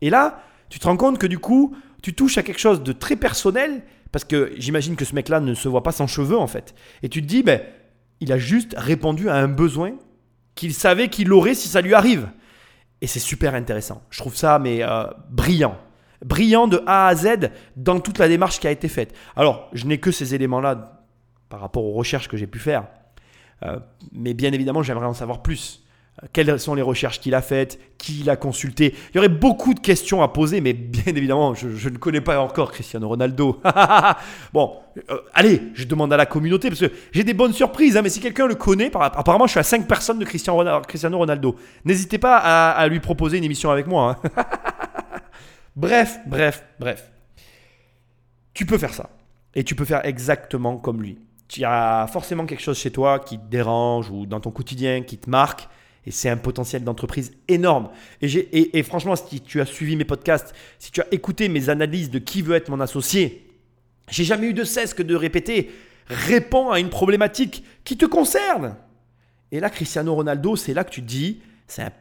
Et là, tu te rends compte que du coup, tu touches à quelque chose de très personnel, parce que j'imagine que ce mec-là ne se voit pas sans cheveux en fait. Et tu te dis, ben, il a juste répondu à un besoin qu'il savait qu'il aurait si ça lui arrive. Et c'est super intéressant. Je trouve ça mais euh, brillant. Brillant de A à Z dans toute la démarche qui a été faite. Alors, je n'ai que ces éléments-là par rapport aux recherches que j'ai pu faire. Euh, mais bien évidemment, j'aimerais en savoir plus. Quelles sont les recherches qu'il a faites Qui l'a consulté Il y aurait beaucoup de questions à poser, mais bien évidemment, je, ne connais pas encore Cristiano Ronaldo. (laughs) bon, euh, allez, je demande à la communauté, parce que j'ai des bonnes surprises, hein, mais si quelqu'un le connaît, apparemment je suis à 5 personnes de Cristiano Ronaldo. N'hésitez pas à, lui proposer une émission avec moi. Hein. (laughs) bref, bref, bref. Tu peux faire ça. Et tu peux faire exactement comme lui. Tu as forcément quelque chose chez toi qui te dérange ou dans ton quotidien qui te marque et c'est un potentiel d'entreprise énorme. Et, et, franchement, si tu as suivi mes podcasts, si tu as écouté mes analyses de qui veut être mon associé, j'ai jamais eu de cesse que de répéter réponds à une problématique qui te concerne. Et là, Cristiano Ronaldo, c'est là que tu te dis c'est un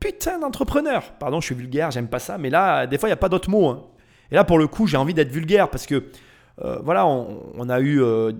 putain d'entrepreneur. Pardon, je suis vulgaire, j'aime pas ça, mais là, des fois, il n'y a pas d'autre mot. Hein. Et là, pour le coup, j'ai envie d'être vulgaire parce que euh, voilà, on, a eu, euh,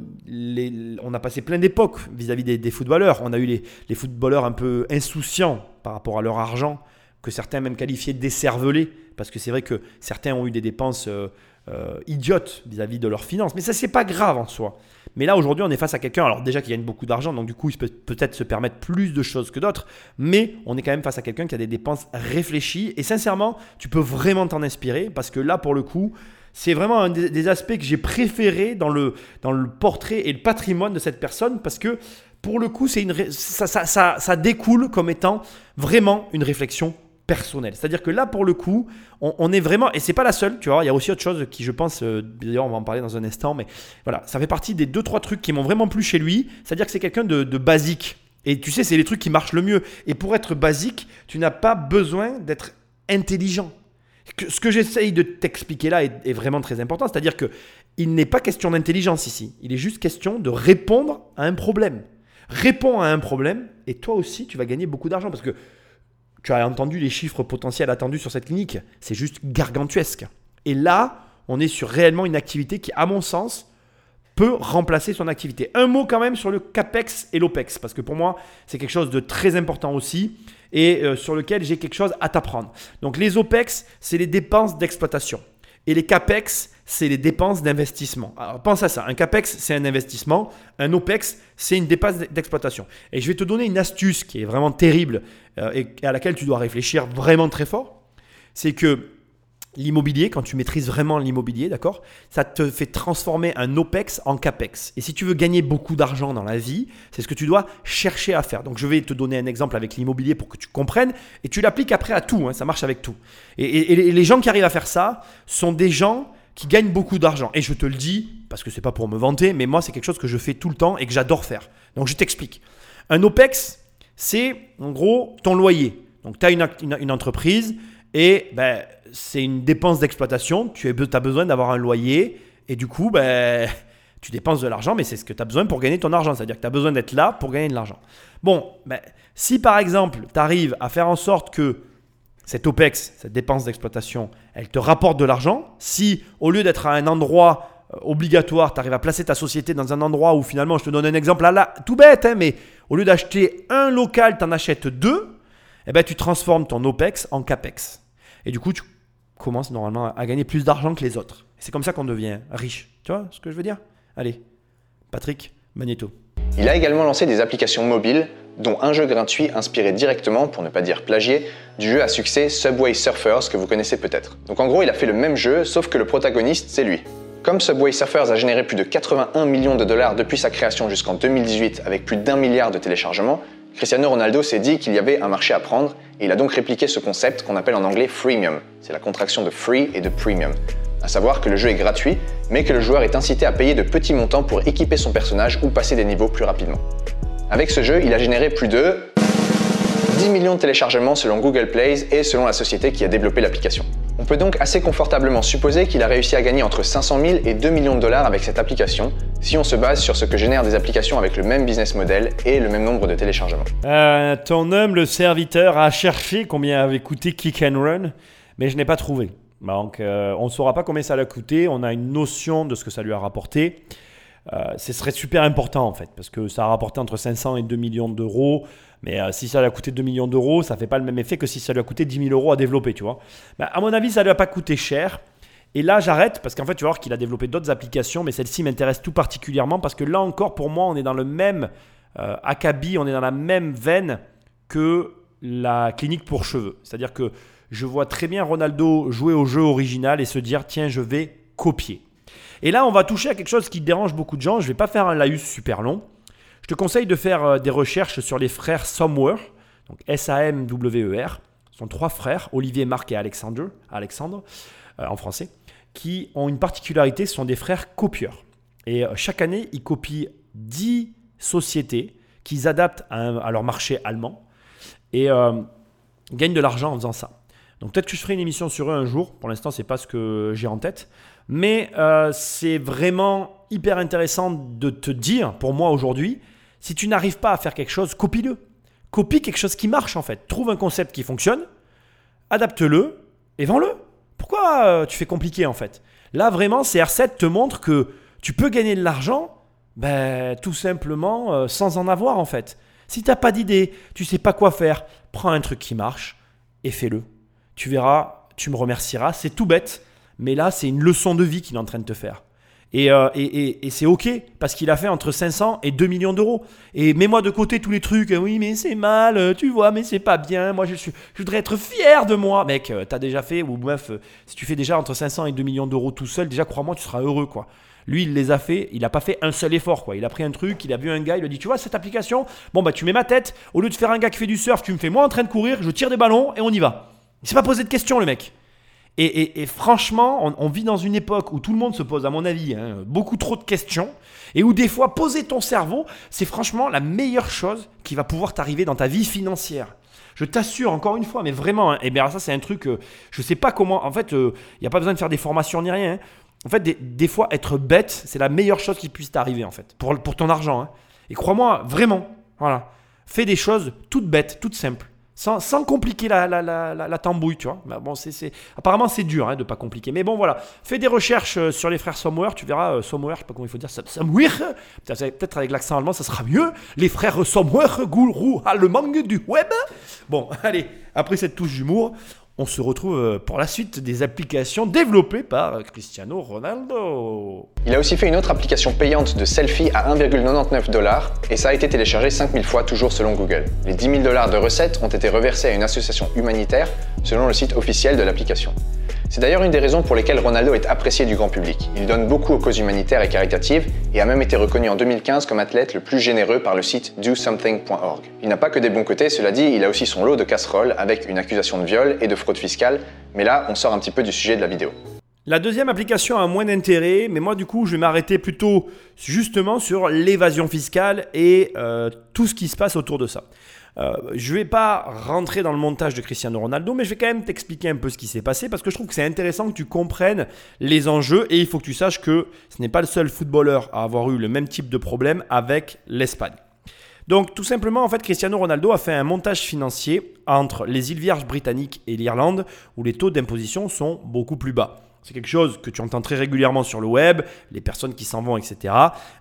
on a passé plein d'époques vis-à-vis des, footballeurs. On a eu les, footballeurs un peu insouciants par rapport à leur argent, que certains même qualifiaient décervelés, parce que c'est vrai que certains ont eu des dépenses euh, idiotes vis-à-vis de leurs finances. Mais ça, c'est pas grave en soi. Mais là, aujourd'hui, on est face à quelqu'un, alors déjà qui gagne beaucoup d'argent, donc du coup, il peut peut-être se permettre plus de choses que d'autres, mais on est quand même face à quelqu'un qui a des dépenses réfléchies. Et sincèrement, tu peux vraiment t'en inspirer, parce que là, pour le coup, c'est vraiment un des, aspects que j'ai préféré dans le, dans le portrait et le patrimoine de cette personne parce que pour le coup, c'est une, ça, ça, ça, découle comme étant vraiment une réflexion personnelle. C'est-à-dire que là, pour le coup, on, est vraiment, et c'est pas la seule, tu vois, il y a aussi autre chose qui, je pense, euh, d'ailleurs, on va en parler dans un instant, mais voilà, ça fait partie des deux, trois trucs qui m'ont vraiment plu chez lui. C'est-à-dire que c'est quelqu'un de basique. Et tu sais, c'est les trucs qui marchent le mieux. Et pour être basique, tu n'as pas besoin d'être intelligent ce que j'essaye de t'expliquer là est, vraiment très important. C'est-à-dire que il n'est pas question d'intelligence ici. Il est juste question de répondre à un problème. Réponds à un problème et toi aussi, tu vas gagner beaucoup d'argent parce que tu as entendu les chiffres potentiels attendus sur cette clinique. C'est juste gargantuesque. Et là, on est sur réellement une activité qui, à mon sens, peut remplacer son activité. Un mot quand même sur le CAPEX et l'OPEX, parce que pour moi, c'est quelque chose de très important aussi et euh, sur lequel j'ai quelque chose à t'apprendre. Donc les OPEX, c'est les dépenses d'exploitation. Et les CAPEX, c'est les dépenses d'investissement. Alors pense à ça, un CAPEX, c'est un investissement, un OPEX, c'est une dépense d'exploitation. Et je vais te donner une astuce qui est vraiment terrible euh, et à laquelle tu dois réfléchir vraiment très fort. C'est que l'immobilier, quand tu maîtrises vraiment l'immobilier, d'accord, ça te fait transformer un OPEX en CAPEX. Et si tu veux gagner beaucoup d'argent dans la vie, c'est ce que tu dois chercher à faire. Donc je vais te donner un exemple avec l'immobilier pour que tu comprennes et tu l'appliques après à tout, hein, ça marche avec tout. Et, les gens qui arrivent à faire ça sont des gens qui gagnent beaucoup d'argent. Et je te le dis, parce que c'est pas pour me vanter, mais moi c'est quelque chose que je fais tout le temps et que j'adore faire. Donc je t'explique. Un OPEX, c'est en gros ton loyer. Donc tu as une, une entreprise et ben, c'est une dépense d'exploitation. Tu as besoin d'avoir un loyer et du coup, ben, (laughs) tu dépenses de l'argent, mais c'est ce que tu as besoin pour gagner ton argent. C'est-à-dire que tu as besoin d'être là pour gagner de l'argent. Bon, ben, si par exemple, tu arrives à faire en sorte que cette OPEX, cette dépense d'exploitation, elle te rapporte de l'argent, si au lieu d'être à un endroit euh, obligatoire, tu arrives à placer ta société dans un endroit où finalement, je te donne un exemple là, tout bête, hein, mais au lieu d'acheter un local, tu en achètes deux, eh ben, tu transformes ton OPEX en CAPEX. Et du coup, tu commence normalement à gagner plus d'argent que les autres. C'est comme ça qu'on devient riche. Tu vois ce que je veux dire? Allez, Patrick Magneto. Il a également lancé des applications mobiles, dont un jeu gratuit inspiré directement, pour ne pas dire plagié, du jeu à succès Subway Surfers que vous connaissez peut-être. Donc en gros, il a fait le même jeu, sauf que le protagoniste, c'est lui. Comme Subway Surfers a généré plus de 81 millions de dollars depuis sa création jusqu'en 2018 avec plus d'un milliard de téléchargements, Cristiano Ronaldo s'est dit qu'il y avait un marché à prendre et il a donc répliqué ce concept qu'on appelle en anglais freemium. C'est la contraction de free et de premium. À savoir que le jeu est gratuit, mais que le joueur est incité à payer de petits montants pour équiper son personnage ou passer des niveaux plus rapidement. Avec ce jeu, il a généré plus de 10 millions de téléchargements selon Google Play et selon la société qui a développé l'application. On peut donc assez confortablement supposer qu'il a réussi à gagner entre 500 000 et 2 millions de dollars avec cette application, si on se base sur ce que génèrent des applications avec le même business model et le même nombre de téléchargements. Euh, ton humble serviteur a cherché combien avait coûté Kick and Run, mais je n'ai pas trouvé. Donc euh, on ne saura pas combien ça l'a coûté, on a une notion de ce que ça lui a rapporté. Euh, ce serait super important en fait, parce que ça a rapporté entre 500 et 2 millions d'euros. Mais euh, si ça lui a coûté 2 millions d'euros, ça fait pas le même effet que si ça lui a coûté 10 000 euros à développer, tu vois. Mais à mon avis, ça lui a pas coûté cher. Et là, j'arrête parce qu'en fait, tu vas voir qu'il a développé d'autres applications, mais celle-ci m'intéresse tout particulièrement parce que là encore, pour moi, on est dans le même euh, acabit, on est dans la même veine que la clinique pour cheveux. C'est-à-dire que je vois très bien Ronaldo jouer au jeu original et se dire tiens, je vais copier. Et là, on va toucher à quelque chose qui dérange beaucoup de gens. Je ne vais pas faire un laïus super long. Je te conseille de faire euh, des recherches sur les frères Somewhere, donc S-A-M-W-E-R. Ce sont trois frères, Olivier, Marc et Alexandre, Alexandre euh, en français, qui ont une particularité, ce sont des frères copieurs. Et euh, chaque année, ils copient 10 sociétés qu'ils adaptent à, leur marché allemand et gagnent de l'argent en faisant ça. Donc peut-être que je ferai une émission sur eux un jour. Pour l'instant, c'est pas ce que j'ai en tête. Mais c'est vraiment hyper intéressant de te dire, pour moi aujourd'hui, si tu n'arrives pas à faire quelque chose, copie-le. Copie quelque chose qui marche en fait. Trouve un concept qui fonctionne, adapte-le et vends-le. Pourquoi euh, tu fais compliqué en fait? Là vraiment, CR7 te montre que tu peux gagner de l'argent ben, tout simplement euh, sans en avoir en fait. Si tu n'as pas d'idée, tu sais pas quoi faire, prends un truc qui marche et fais-le. Tu verras, tu me remercieras, c'est tout bête, mais là c'est une leçon de vie qu'il est en train de te faire. Euh, et, c'est OK parce qu'il a fait entre 500 et 2 millions d'euros. Et mets-moi de côté tous les trucs. Oui, mais c'est mal, euh, tu vois, mais c'est pas bien. Moi, je, je voudrais être fier de moi. Mec, euh, t'as déjà fait, ou bref, si tu fais déjà entre 500 et 2 millions d'euros tout seul, déjà, crois-moi, tu seras heureux, quoi. Lui, il les a fait, il n'a pas fait un seul effort, quoi. Il a pris un truc, il a vu un gars, il a dit, tu vois, cette application, bon, bah, tu mets ma tête, au lieu de faire un gars qui fait du surf, tu me fais moi en train de courir, je tire des ballons et on y va. Il s'est pas posé de questions, le mec. Et, franchement, on, vit dans une époque où tout le monde se pose, à mon avis, hein, beaucoup trop de questions, et où des fois, poser ton cerveau, c'est franchement la meilleure chose qui va pouvoir t'arriver dans ta vie financière. Je t'assure, encore une fois, mais vraiment, hein, et bien ça c'est un truc, euh, je ne sais pas comment, en fait, il euh, n'y a pas besoin de faire des formations ni rien. Hein. En fait, des, fois, être bête, c'est la meilleure chose qui puisse t'arriver, en fait, pour, pour ton argent. Et crois-moi, vraiment, voilà. Fais des choses toutes bêtes, toutes simples. Sans, compliquer la, la, la, tambouille, tu vois. bon, c'est, Apparemment, c'est dur hein, de pas compliquer. Mais bon, voilà. Fais des recherches euh, sur les frères Somewhere. Tu verras, euh, Somewhere, je sais pas comment il faut dire, Somewhere. Peut-être avec l'accent allemand, ça sera mieux. Les frères Somewhere, gourou allemand du web. Bon, (laughs) allez, après cette touche d'humour, on se retrouve euh, pour la suite des applications développées par Cristiano Ronaldo. Il a aussi fait une autre application payante de selfie à 1,99 dollars et ça a été téléchargé 5000 fois toujours selon Google. Les 10 000 dollars de recettes ont été reversés à une association humanitaire selon le site officiel de l'application. C'est d'ailleurs une des raisons pour lesquelles Ronaldo est apprécié du grand public. Il donne beaucoup aux causes humanitaires et caritatives et a même été reconnu en 2015 comme athlète le plus généreux par le site dosomething.org. Il n'a pas que des bons côtés, cela dit, il a aussi son lot de casseroles avec une accusation de viol et de fraude fiscale, mais là, on sort un petit peu du sujet de la vidéo. La deuxième application a moins d'intérêt, mais moi du coup je vais m'arrêter plutôt justement sur l'évasion fiscale et euh, tout ce qui se passe autour de ça. Euh, je ne vais pas rentrer dans le montage de Cristiano Ronaldo, mais je vais quand même t'expliquer un peu ce qui s'est passé parce que je trouve que c'est intéressant que tu comprennes les enjeux et il faut que tu saches que ce n'est pas le seul footballeur à avoir eu le même type de problème avec l'Espagne. Donc tout simplement, en fait, Cristiano Ronaldo a fait un montage financier entre les îles Vierges britanniques et l'Irlande où les taux d'imposition sont beaucoup plus bas. C'est quelque chose que tu entends très régulièrement sur le web, les personnes qui s'en vont, etc.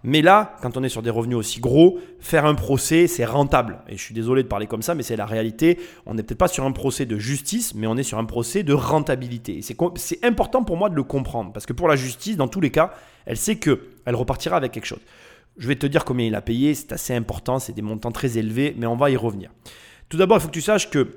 Mais là, quand on est sur des revenus aussi gros, faire un procès, c'est rentable. Et je suis désolé de parler comme ça, mais c'est la réalité. On n'est peut-être pas sur un procès de justice, mais on est sur un procès de rentabilité. C'est important pour moi de le comprendre, parce que pour la justice, dans tous les cas, elle sait qu'elle repartira avec quelque chose. Je vais te dire combien il a payé, c'est assez important, c'est des montants très élevés, mais on va y revenir. Tout d'abord, il faut que tu saches que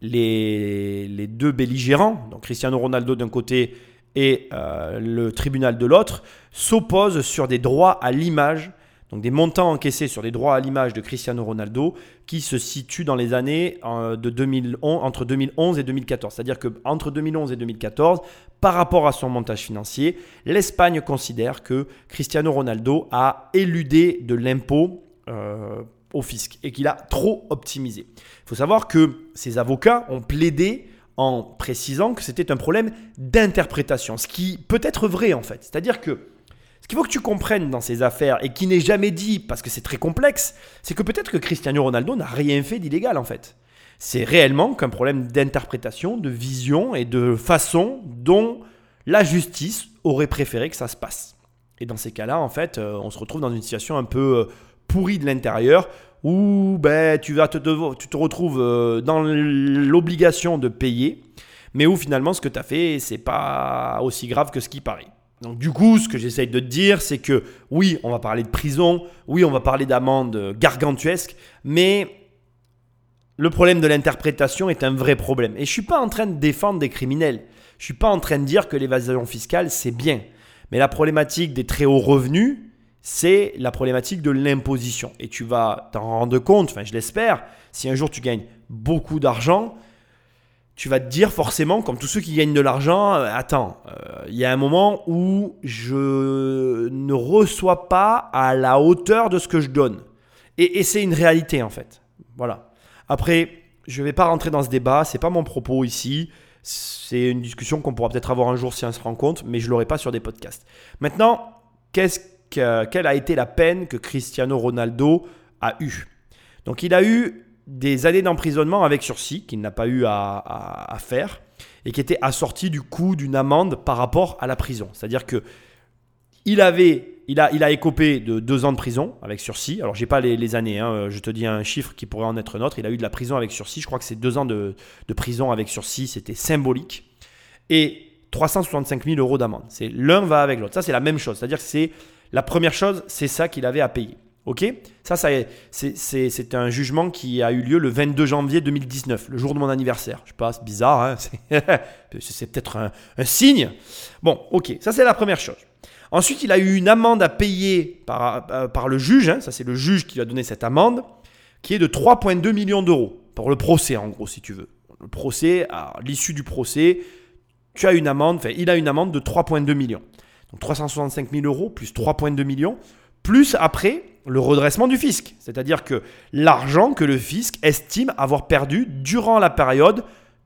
les, deux belligérants, donc Cristiano Ronaldo d'un côté et euh, le tribunal de l'autre, s'opposent sur des droits à l'image, donc des montants encaissés sur des droits à l'image de Cristiano Ronaldo qui se situent dans les années euh, de 2011, entre 2011 et 2014. C'est-à-dire qu'entre 2011 et 2014, par rapport à son montage financier, l'Espagne considère que Cristiano Ronaldo a éludé de l'impôt. Euh, au fisc et qu'il a trop optimisé. Il faut savoir que ses avocats ont plaidé en précisant que c'était un problème d'interprétation, ce qui peut être vrai en fait. C'est-à-dire que ce qu'il faut que tu comprennes dans ces affaires et qui n'est jamais dit parce que c'est très complexe, c'est que peut-être que Cristiano Ronaldo n'a rien fait d'illégal en fait. C'est réellement qu'un problème d'interprétation, de vision et de façon dont la justice aurait préféré que ça se passe. Et dans ces cas-là, en fait, euh, on se retrouve dans une situation un peu pourrie de l'intérieur où ben, tu, vas te, tu te retrouves euh, dans l'obligation de payer, mais où finalement ce que tu as fait, c'est pas aussi grave que ce qui paraît. Donc du coup, ce que j'essaye de te dire, c'est que oui, on va parler de prison, oui, on va parler d'amende gargantuesque, mais le problème de l'interprétation est un vrai problème. Et je ne suis pas en train de défendre des criminels. Je ne suis pas en train de dire que l'évasion fiscale, c'est bien. Mais la problématique des très hauts revenus, c'est la problématique de l'imposition. Et tu vas t'en rendre compte, enfin je l'espère, si un jour tu gagnes beaucoup d'argent, tu vas te dire forcément, comme tous ceux qui gagnent de l'argent, euh, attends, euh, il y a un moment où je ne reçois pas à la hauteur de ce que je donne. Et, c'est une réalité en fait. Voilà. Après, je ne vais pas rentrer dans ce débat, c'est pas mon propos ici. C'est une discussion qu'on pourra peut-être avoir un jour si on se rend compte, mais je l'aurai pas sur des podcasts. Maintenant, qu'est-ce quelle a été la peine que Cristiano Ronaldo a eue. Donc il a eu des années d'emprisonnement avec sursis qu'il n'a pas eu à, faire et qui était assorti du coût d'une amende par rapport à la prison. C'est-à-dire que il avait, il a, il a écopé de deux ans de prison avec sursis. Alors j'ai pas les, années, hein. je te dis un chiffre qui pourrait en être un autre. Il a eu de la prison avec sursis. Je crois que c'est deux ans de, de prison avec sursis, c'était symbolique. Et 365 000 euros d'amende. C'est l'un va avec l'autre. Ça c'est la même chose. C'est-à-dire que c'est la première chose, c'est ça qu'il avait à payer. Ok? Ça, c'est un jugement qui a eu lieu le 22 janvier 2019, le jour de mon anniversaire. Je sais pas, c'est bizarre, hein c'est (laughs) peut-être un, signe. Bon, ok, ça c'est la première chose. Ensuite, il a eu une amende à payer par, euh, le juge, hein. ça c'est le juge qui lui a donné cette amende, qui est de 3,2 millions d'euros, pour le procès en gros, si tu veux. Le procès, à l'issue du procès, tu as une amende, enfin, il a une amende de 3,2 millions. Donc 365 000 euros plus 3,2 millions, plus après le redressement du fisc. C'est-à-dire que l'argent que le fisc estime avoir perdu durant la période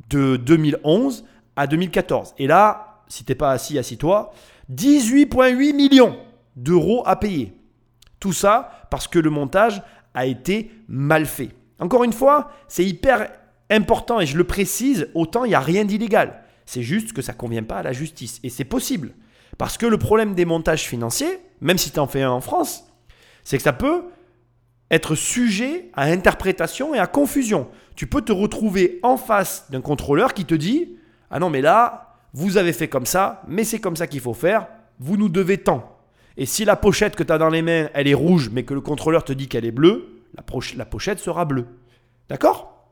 de 2011 à 2014. Et là, si t'es pas assis, assis-toi, 18,8 millions d'euros à payer. Tout ça parce que le montage a été mal fait. Encore une fois, c'est hyper important et je le précise, autant il n'y a rien d'illégal. C'est juste que ça ne convient pas à la justice. Et c'est possible. Parce que le problème des montages financiers, même si tu en fais un en France, c'est que ça peut être sujet à interprétation et à confusion. Tu peux te retrouver en face d'un contrôleur qui te dit Ah non, mais là, vous avez fait comme ça, mais c'est comme ça qu'il faut faire, vous nous devez tant. Et si la pochette que tu as dans les mains, elle est rouge, mais que le contrôleur te dit qu'elle est bleue, la, la pochette sera bleue. D'accord?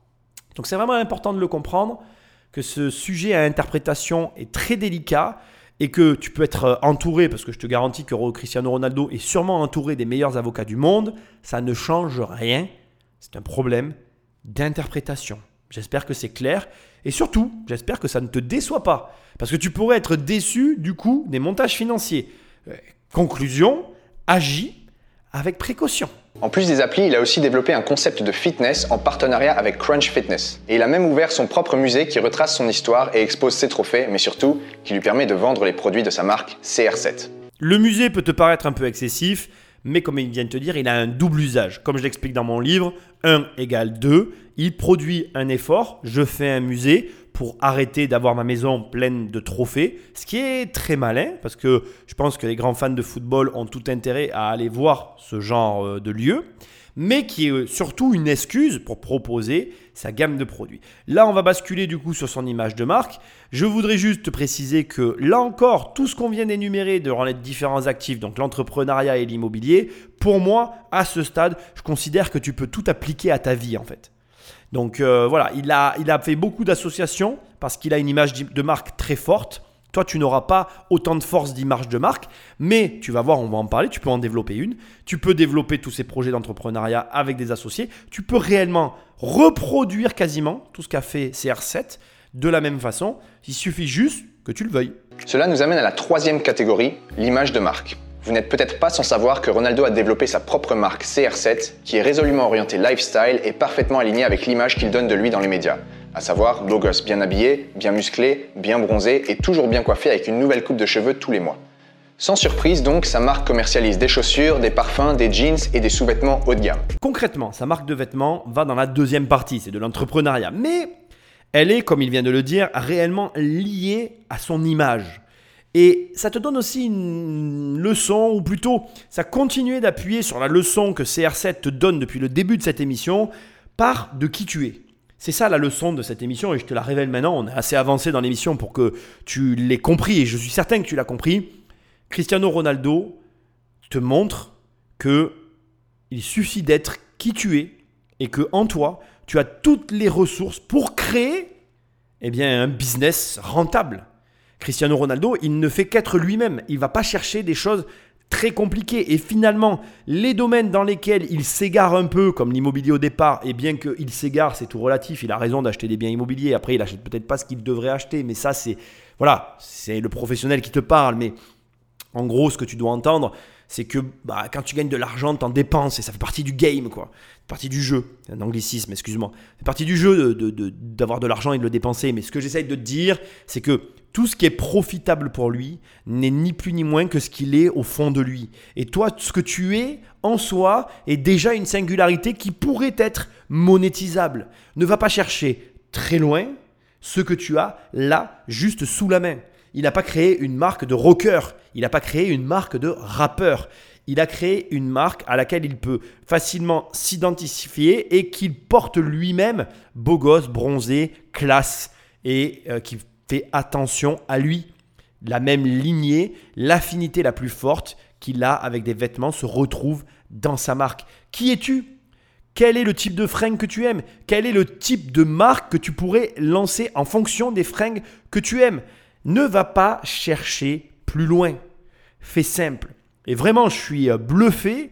Donc c'est vraiment important de le comprendre, que ce sujet à interprétation est très délicat et que tu peux être euh, entouré, parce que je te garantis que Cristiano Ronaldo est sûrement entouré des meilleurs avocats du monde, ça ne change rien. C'est un problème d'interprétation. J'espère que c'est clair. Et surtout, j'espère que ça ne te déçoit pas. Parce que tu pourrais être déçu du coup des montages financiers. Euh, conclusion, agis avec précaution. En plus des applis, il a aussi développé un concept de fitness en partenariat avec Crunch Fitness. Et il a même ouvert son propre musée qui retrace son histoire et expose ses trophées, mais surtout qui lui permet de vendre les produits de sa marque CR7. Le musée peut te paraître un peu excessif, mais comme il vient de te dire, il a un double usage. Comme je l'explique dans mon livre, 1 égale 2. Il produit un effort, je fais un musée pour arrêter d'avoir ma maison pleine de trophées, ce qui est très malin parce que je pense que les grands fans de football ont tout intérêt à aller voir ce genre euh, de lieu, mais qui est euh, surtout une excuse pour proposer sa gamme de produits. Là, on va basculer du coup sur son image de marque. Je voudrais juste préciser que là encore, tout ce qu'on vient d'énumérer dans les différents actifs, donc l'entrepreneuriat et l'immobilier, pour moi, à ce stade, je considère que tu peux tout appliquer à ta vie en fait. Donc euh, voilà, il a, il a fait beaucoup d'associations parce qu'il a une image de marque très forte. Toi, tu n'auras pas autant de force d'image de marque, mais tu vas voir, on va en parler, tu peux en développer une. Tu peux développer tous ces projets d'entrepreneuriat avec des associés. Tu peux réellement reproduire quasiment tout ce qu'a fait CR7 de la même façon. Il suffit juste que tu le veuilles. Cela nous amène à la troisième catégorie, l'image de marque. Vous n'êtes peut-être pas sans savoir que Ronaldo a développé sa propre marque CR7 qui est résolument orientée lifestyle et parfaitement alignée avec l'image qu'il donne de lui dans les médias. à savoir beau bien habillé, bien musclé, bien bronzé et toujours bien coiffé avec une nouvelle coupe de cheveux tous les mois. Sans surprise donc, sa marque commercialise des chaussures, des parfums, des jeans et des sous-vêtements haut de gamme. Concrètement, sa marque de vêtements va dans la deuxième partie, c'est de l'entrepreneuriat. Mais elle est, comme il vient de le dire, réellement liée à son image. Et ça te donne aussi une leçon, ou plutôt, ça continue d'appuyer sur la leçon que CR7 te donne depuis le début de cette émission, par de qui tu es. C'est ça la leçon de cette émission, et je te la révèle maintenant, on est assez avancé dans l'émission pour que tu l'aies compris, et je suis certain que tu l'as compris. Cristiano Ronaldo te montre que il suffit d'être qui tu es, et que en toi, tu as toutes les ressources pour créer eh bien, un business rentable. Cristiano Ronaldo, il ne fait qu'être lui-même. Il ne va pas chercher des choses très compliquées. Et finalement, les domaines dans lesquels il s'égare un peu, comme l'immobilier au départ, et bien qu'il s'égare, c'est tout relatif, il a raison d'acheter des biens immobiliers. Après, il achète peut-être pas ce qu'il devrait acheter, mais ça, c'est voilà, c'est le professionnel qui te parle. Mais en gros, ce que tu dois entendre, c'est que bah, quand tu gagnes de l'argent, tu en dépenses et ça fait partie du game, quoi. partie du jeu. C'est un anglicisme, excuse-moi. C'est partie du jeu d'avoir de, de l'argent et de le dépenser. Mais ce que j'essaye de te dire, c'est que tout ce qui est profitable pour lui n'est ni plus ni moins que ce qu'il est au fond de lui. Et toi, ce que tu es en soi est déjà une singularité qui pourrait être monétisable. Ne va pas chercher très loin ce que tu as là, juste sous la main. Il n'a pas créé une marque de rocker, il n'a pas créé une marque de rappeur. Il a créé une marque à laquelle il peut facilement s'identifier et qu'il porte lui-même, beau gosse, bronzé, classe, et euh, qui fait attention à lui. La même lignée, l'affinité la plus forte qu'il a avec des vêtements se retrouve dans sa marque. Qui es-tu? Quel est le type de fringues que tu aimes? Quel est le type de marque que tu pourrais lancer en fonction des fringues que tu aimes? Ne va pas chercher plus loin. Fais simple. Et vraiment, je suis euh, bluffé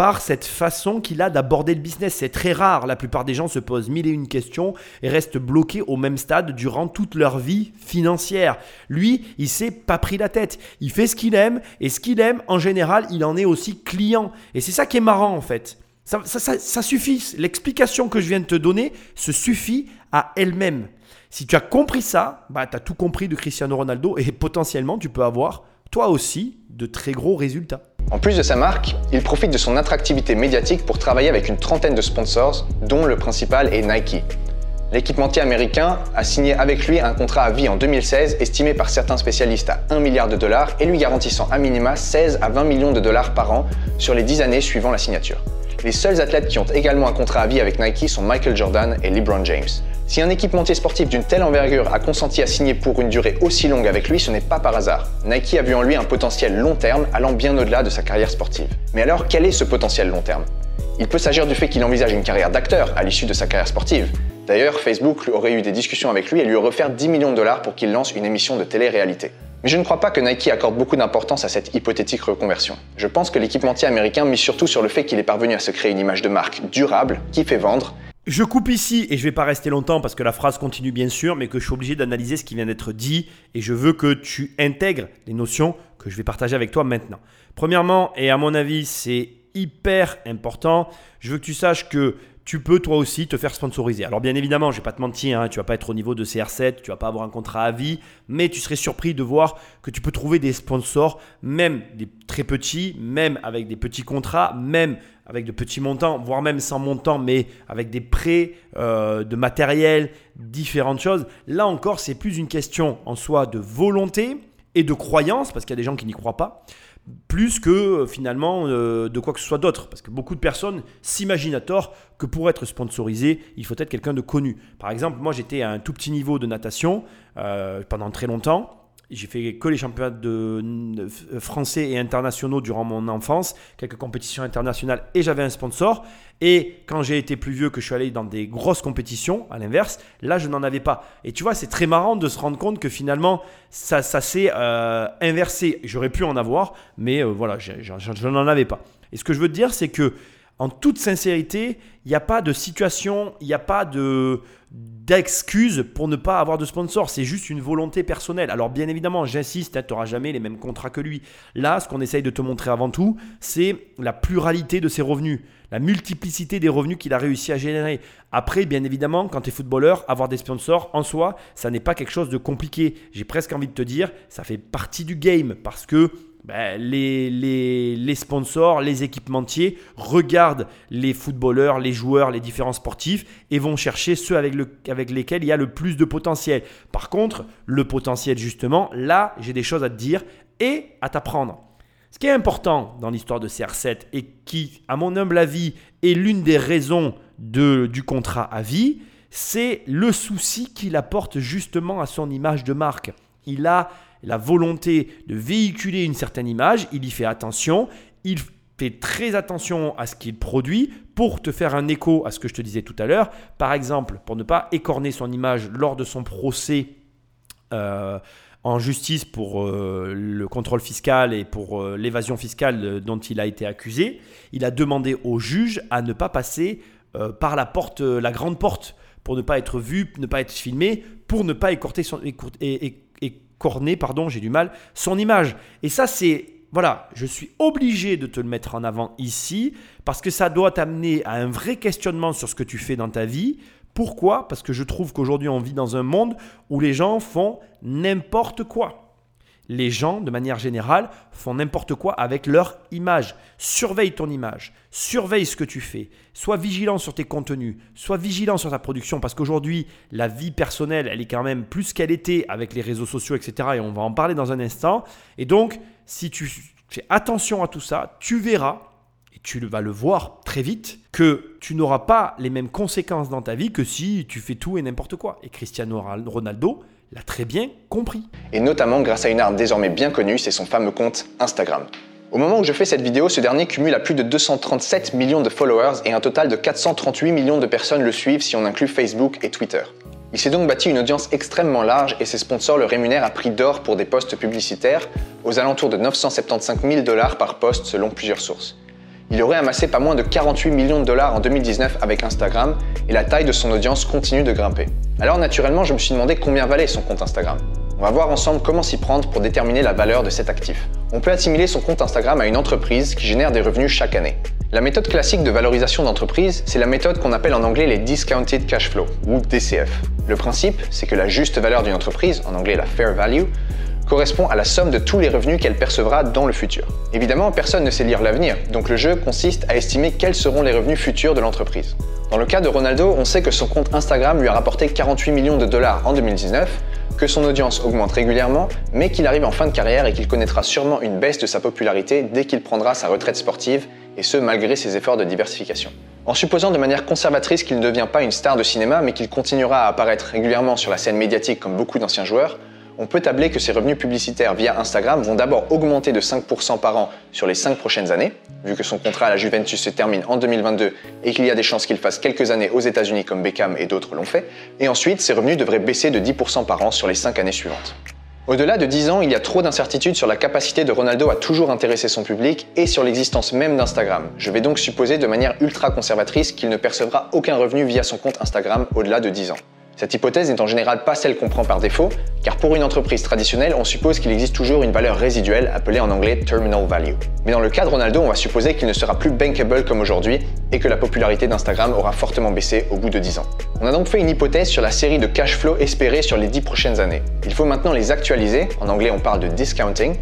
par cette façon qu'il a d'aborder le business. C'est très rare. La plupart des gens se posent mille et une questions et restent bloqués au même stade durant toute leur vie financière. Lui, il s'est pas pris la tête. Il fait ce qu'il aime et ce qu'il aime, en général, il en est aussi client. Et c'est ça qui est marrant en fait. Ça, ça suffit. L'explication que je viens de te donner se suffit à elle-même. Si tu as compris ça, bah, tu as tout compris de Cristiano Ronaldo et potentiellement tu peux avoir toi aussi de très gros résultats. En plus de sa marque, il profite de son attractivité médiatique pour travailler avec une trentaine de sponsors, dont le principal est Nike. L'équipementier américain a signé avec lui un contrat à vie en 2016 estimé par certains spécialistes à 1 milliard de dollars et lui garantissant à minima 16 à 20 millions de dollars par an sur les 10 années suivant la signature. Les seuls athlètes qui ont également un contrat à vie avec Nike sont Michael Jordan et LeBron James. Si un équipementier sportif d'une telle envergure a consenti à signer pour une durée aussi longue avec lui, ce n'est pas par hasard. Nike a vu en lui un potentiel long terme allant bien au-delà de sa carrière sportive. Mais alors, quel est ce potentiel long terme? Il peut s'agir du fait qu'il envisage une carrière d'acteur à l'issue de sa carrière sportive. D'ailleurs, Facebook aurait eu des discussions avec lui et lui aurait offert 10 millions de dollars pour qu'il lance une émission de télé-réalité. Mais je ne crois pas que Nike accorde beaucoup d'importance à cette hypothétique reconversion. Je pense que l'équipementier américain mise surtout sur le fait qu'il est parvenu à se créer une image de marque durable qui fait vendre je coupe ici et je vais pas rester longtemps parce que la phrase continue bien sûr, mais que je suis obligé d'analyser ce qui vient d'être dit et je veux que tu intègres les notions que je vais partager avec toi maintenant. Premièrement, et à mon avis c'est hyper important, je veux que tu saches que tu peux toi aussi te faire sponsoriser. Alors bien évidemment, je ne vais pas te mentir, hein, tu vas pas être au niveau de CR7, tu vas pas avoir un contrat à vie, mais tu serais surpris de voir que tu peux trouver des sponsors, même des très petits, même avec des petits contrats, même avec de petits montants, voire même sans montant, mais avec des prêts euh, de matériel, différentes choses. Là encore, c'est plus une question en soi de volonté et de croyance, parce qu'il y a des gens qui n'y croient pas plus que euh, finalement euh, de quoi que ce soit d'autre. Parce que beaucoup de personnes s'imaginent à tort que pour être sponsorisé, il faut être quelqu'un de connu. Par exemple, moi j'étais à un tout petit niveau de natation pendant très longtemps. J'ai fait que les championnats de, français et internationaux durant mon enfance, quelques compétitions internationales et j'avais un sponsor. Et quand j'ai été plus vieux, que je suis allé dans des grosses compétitions, à l'inverse, là je n'en avais pas. Et tu vois, c'est très marrant de se rendre compte que finalement ça, ça s'est euh, inversé. J'aurais pu en avoir, mais euh, voilà, je n'en avais pas. Et ce que je veux te dire, c'est que en toute sincérité, il n'y a pas de situation, il n'y a pas de d'excuses pour ne pas avoir de sponsor. C'est juste une volonté personnelle. Alors bien évidemment, j'insiste, hein, tu n'auras jamais les mêmes contrats que lui. Là, ce qu'on essaye de te montrer avant tout, c'est la pluralité de ses revenus, la multiplicité des revenus qu'il a réussi à générer. Après, bien évidemment, quand tu es footballeur, avoir des sponsors en soi, ça n'est pas quelque chose de compliqué. J'ai presque envie de te dire, ça fait partie du game parce que ben, les, sponsors, les équipementiers regardent les footballeurs, les joueurs, les différents sportifs et vont chercher ceux avec lesquels il y a le plus de potentiel. Par contre, le potentiel justement, là, j'ai des choses à te dire et à t'apprendre. Ce qui est important dans l'histoire de CR7 et qui, à mon humble avis, est l'une des raisons de, du contrat à vie, c'est le souci qu'il apporte justement à son image de marque. Il a la volonté de véhiculer une certaine image, il y fait attention, il fait très attention à ce qu'il produit pour te faire un écho à ce que je te disais tout à l'heure. Par exemple, pour ne pas écorner son image lors de son procès euh, en justice pour euh, le contrôle fiscal et pour euh, l'évasion fiscale dont il a été accusé, il a demandé au juge à ne pas passer par la porte, la grande porte, pour ne pas être vu, ne pas être filmé, pour ne pas écorter son, corner, pardon, j'ai du mal, son image. Et ça, c'est voilà, je suis obligé de te le mettre en avant ici parce que ça doit t'amener à un vrai questionnement sur ce que tu fais dans ta vie. Pourquoi? Parce que je trouve qu'aujourd'hui on vit dans un monde où les gens font n'importe quoi les gens, de manière générale, font n'importe quoi avec leur image. Surveille ton image, surveille ce que tu fais, sois vigilant sur tes contenus, sois vigilant sur ta production, parce qu'aujourd'hui, la vie personnelle, elle est quand même plus qu'elle était avec les réseaux sociaux, etc. Et on va en parler dans un instant. Et donc, si tu fais attention à tout ça, tu verras, et tu vas le voir très vite, que tu n'auras pas les mêmes conséquences dans ta vie que si tu fais tout et n'importe quoi. Et Cristiano Ronaldo, l'a très bien compris. Et notamment grâce à une arme désormais bien connue, c'est son fameux compte Instagram. Au moment où je fais cette vidéo, ce dernier cumule à plus de 237 millions de followers et un total de 438 millions de personnes le suivent si on inclut Facebook et Twitter. Il s'est donc bâti une audience extrêmement large et ses sponsors le rémunèrent à prix d'or pour des postes publicitaires, aux alentours de 975 000 dollars par poste selon plusieurs sources. Il aurait amassé pas moins de 48 millions de dollars en 2019 avec Instagram et la taille de son audience continue de grimper. Alors naturellement, je me suis demandé combien valait son compte Instagram. On va voir ensemble comment s'y prendre pour déterminer la valeur de cet actif. On peut assimiler son compte Instagram à une entreprise qui génère des revenus chaque année. La méthode classique de valorisation d'entreprise, c'est la méthode qu'on appelle en anglais les Discounted Cash Flow, ou DCF. Le principe, c'est que la juste valeur d'une entreprise, en anglais la fair value, correspond à la somme de tous les revenus qu'elle percevra dans le futur. Évidemment, personne ne sait lire l'avenir, donc le jeu consiste à estimer quels seront les revenus futurs de l'entreprise. Dans le cas de Ronaldo, on sait que son compte Instagram lui a rapporté 48 millions de dollars en 2019, que son audience augmente régulièrement, mais qu'il arrive en fin de carrière et qu'il connaîtra sûrement une baisse de sa popularité dès qu'il prendra sa retraite sportive, et ce malgré ses efforts de diversification. En supposant de manière conservatrice qu'il ne devient pas une star de cinéma, mais qu'il continuera à apparaître régulièrement sur la scène médiatique comme beaucoup d'anciens joueurs, on peut tabler que ses revenus publicitaires via Instagram vont d'abord augmenter de 5% par an sur les 5 prochaines années, vu que son contrat à la Juventus se termine en 2022 et qu'il y a des chances qu'il fasse quelques années aux États-Unis comme Beckham et d'autres l'ont fait, et ensuite ses revenus devraient baisser de 10% par an sur les 5 années suivantes. Au-delà de 10 ans, il y a trop d'incertitudes sur la capacité de Ronaldo à toujours intéresser son public et sur l'existence même d'Instagram. Je vais donc supposer de manière ultra conservatrice qu'il ne percevra aucun revenu via son compte Instagram au-delà de 10 ans. Cette hypothèse n'est en général pas celle qu'on prend par défaut, car pour une entreprise traditionnelle, on suppose qu'il existe toujours une valeur résiduelle appelée en anglais terminal value. Mais dans le cas de Ronaldo, on va supposer qu'il ne sera plus bankable comme aujourd'hui et que la popularité d'Instagram aura fortement baissé au bout de 10 ans. On a donc fait une hypothèse sur la série de cash flow espérés sur les 10 prochaines années. Il faut maintenant les actualiser, en anglais on parle de discounting,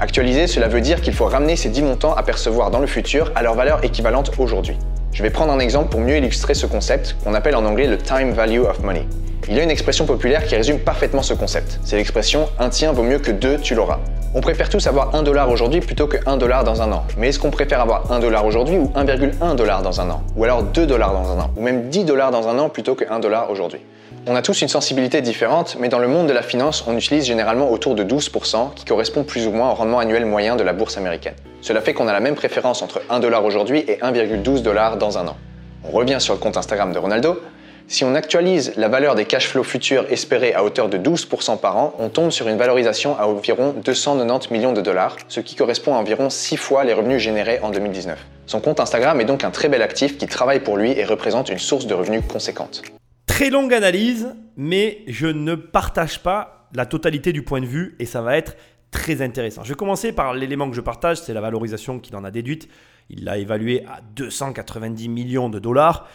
Actualiser, cela veut dire qu'il faut ramener ces 10 montants à percevoir dans le futur à leur valeur équivalente aujourd'hui. Je vais prendre un exemple pour mieux illustrer ce concept qu'on appelle en anglais le time value of money. Il y a une expression populaire qui résume parfaitement ce concept. C'est l'expression un tien vaut mieux que deux, tu l'auras. On préfère tous avoir 1 dollar aujourd'hui plutôt que 1 dollar dans un an. Mais est-ce qu'on préfère avoir 1 dollar aujourd'hui ou 1,1 dollar dans un an? Ou alors 2 dollars dans un an? Ou même 10 dollars dans un an plutôt que 1 dollar aujourd'hui? On a tous une sensibilité différente, mais dans le monde de la finance, on utilise généralement autour de 12%, qui correspond plus ou moins au rendement annuel moyen de la bourse américaine. Cela fait qu'on a la même préférence entre 1 dollar aujourd'hui et 1,12 dollar dans un an. On revient sur le compte Instagram de Ronaldo. Si on actualise la valeur des cash flows futurs espérés à hauteur de 12% par an, on tombe sur une valorisation à environ 290 millions de dollars, ce qui correspond à environ 6 fois les revenus générés en 2019. Son compte Instagram est donc un très bel actif qui travaille pour lui et représente une source de revenus conséquente. Très longue analyse, mais je ne partage pas la totalité du point de vue et ça va être très intéressant. Je vais commencer par l'élément que je partage, c'est la valorisation qu'il en a déduite. Il l'a évalué à 290 millions de dollars.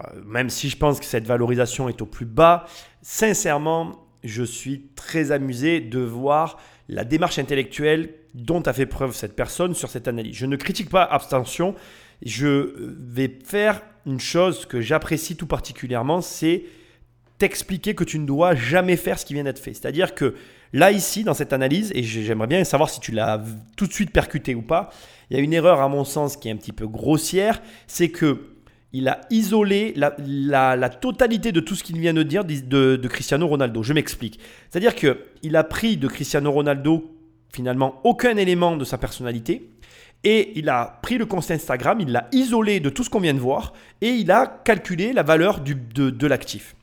Euh, même si je pense que cette valorisation est au plus bas, sincèrement, je suis très amusé de voir la démarche intellectuelle dont a fait preuve cette personne sur cette analyse. Je ne critique pas abstention, je vais faire une chose que j'apprécie tout particulièrement, c'est t'expliquer que tu ne dois jamais faire ce qui vient d'être fait. C'est-à-dire que là, ici, dans cette analyse, et j'aimerais bien savoir si tu l'as tout de suite percuté ou pas, il y a une erreur à mon sens qui est un petit peu grossière, c'est que il a isolé la, totalité de tout ce qu'il vient de dire de, de Cristiano Ronaldo. Je m'explique. C'est-à-dire qu'il a pris de Cristiano Ronaldo finalement aucun élément de sa personnalité, et il a pris le compte Instagram, il l'a isolé de tout ce qu'on vient de voir et il a calculé la valeur du, de, l'actif.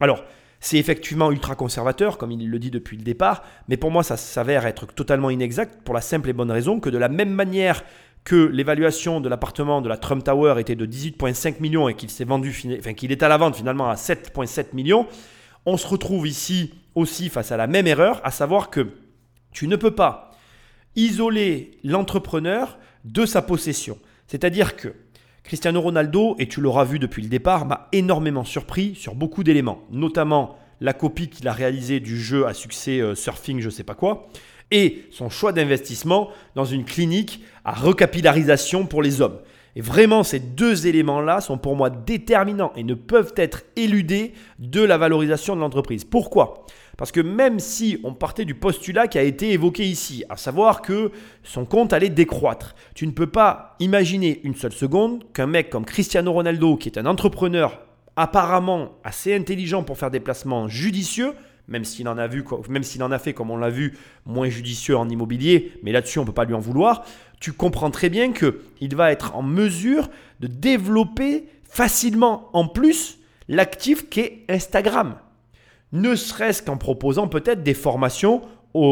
Alors, c'est effectivement ultra conservateur, comme il le dit depuis le départ, mais pour moi, ça s'avère être totalement inexact pour la simple et bonne raison que de la même manière que l'évaluation de l'appartement de la Trump Tower était de 18,5 millions et qu'il s'est vendu, enfin qu'il est à la vente finalement à 7,7 millions, on se retrouve ici aussi face à la même erreur, à savoir que tu ne peux pas isoler l'entrepreneur de sa possession. C'est-à-dire que Cristiano Ronaldo, et tu l'auras vu depuis le départ, m'a énormément surpris sur beaucoup d'éléments, notamment la copie qu'il a réalisée du jeu à succès euh, surfing, je sais pas quoi, et son choix d'investissement dans une clinique à recapillarisation pour les hommes. Et vraiment, ces deux éléments-là sont pour moi déterminants et ne peuvent être éludés de la valorisation de l'entreprise. Pourquoi? Parce que même si on partait du postulat qui a été évoqué ici, à savoir que son compte allait décroître, tu ne peux pas imaginer une seule seconde qu'un mec comme Cristiano Ronaldo, qui est un entrepreneur apparemment assez intelligent pour faire des placements judicieux, même s'il en a vu, même s'il en a fait, comme on l'a vu, moins judicieux en immobilier, mais là-dessus on ne peut pas lui en vouloir. Tu comprends très bien que il va être en mesure de développer facilement en plus l'actif qu'est Instagram ne serait-ce qu'en proposant peut-être des formations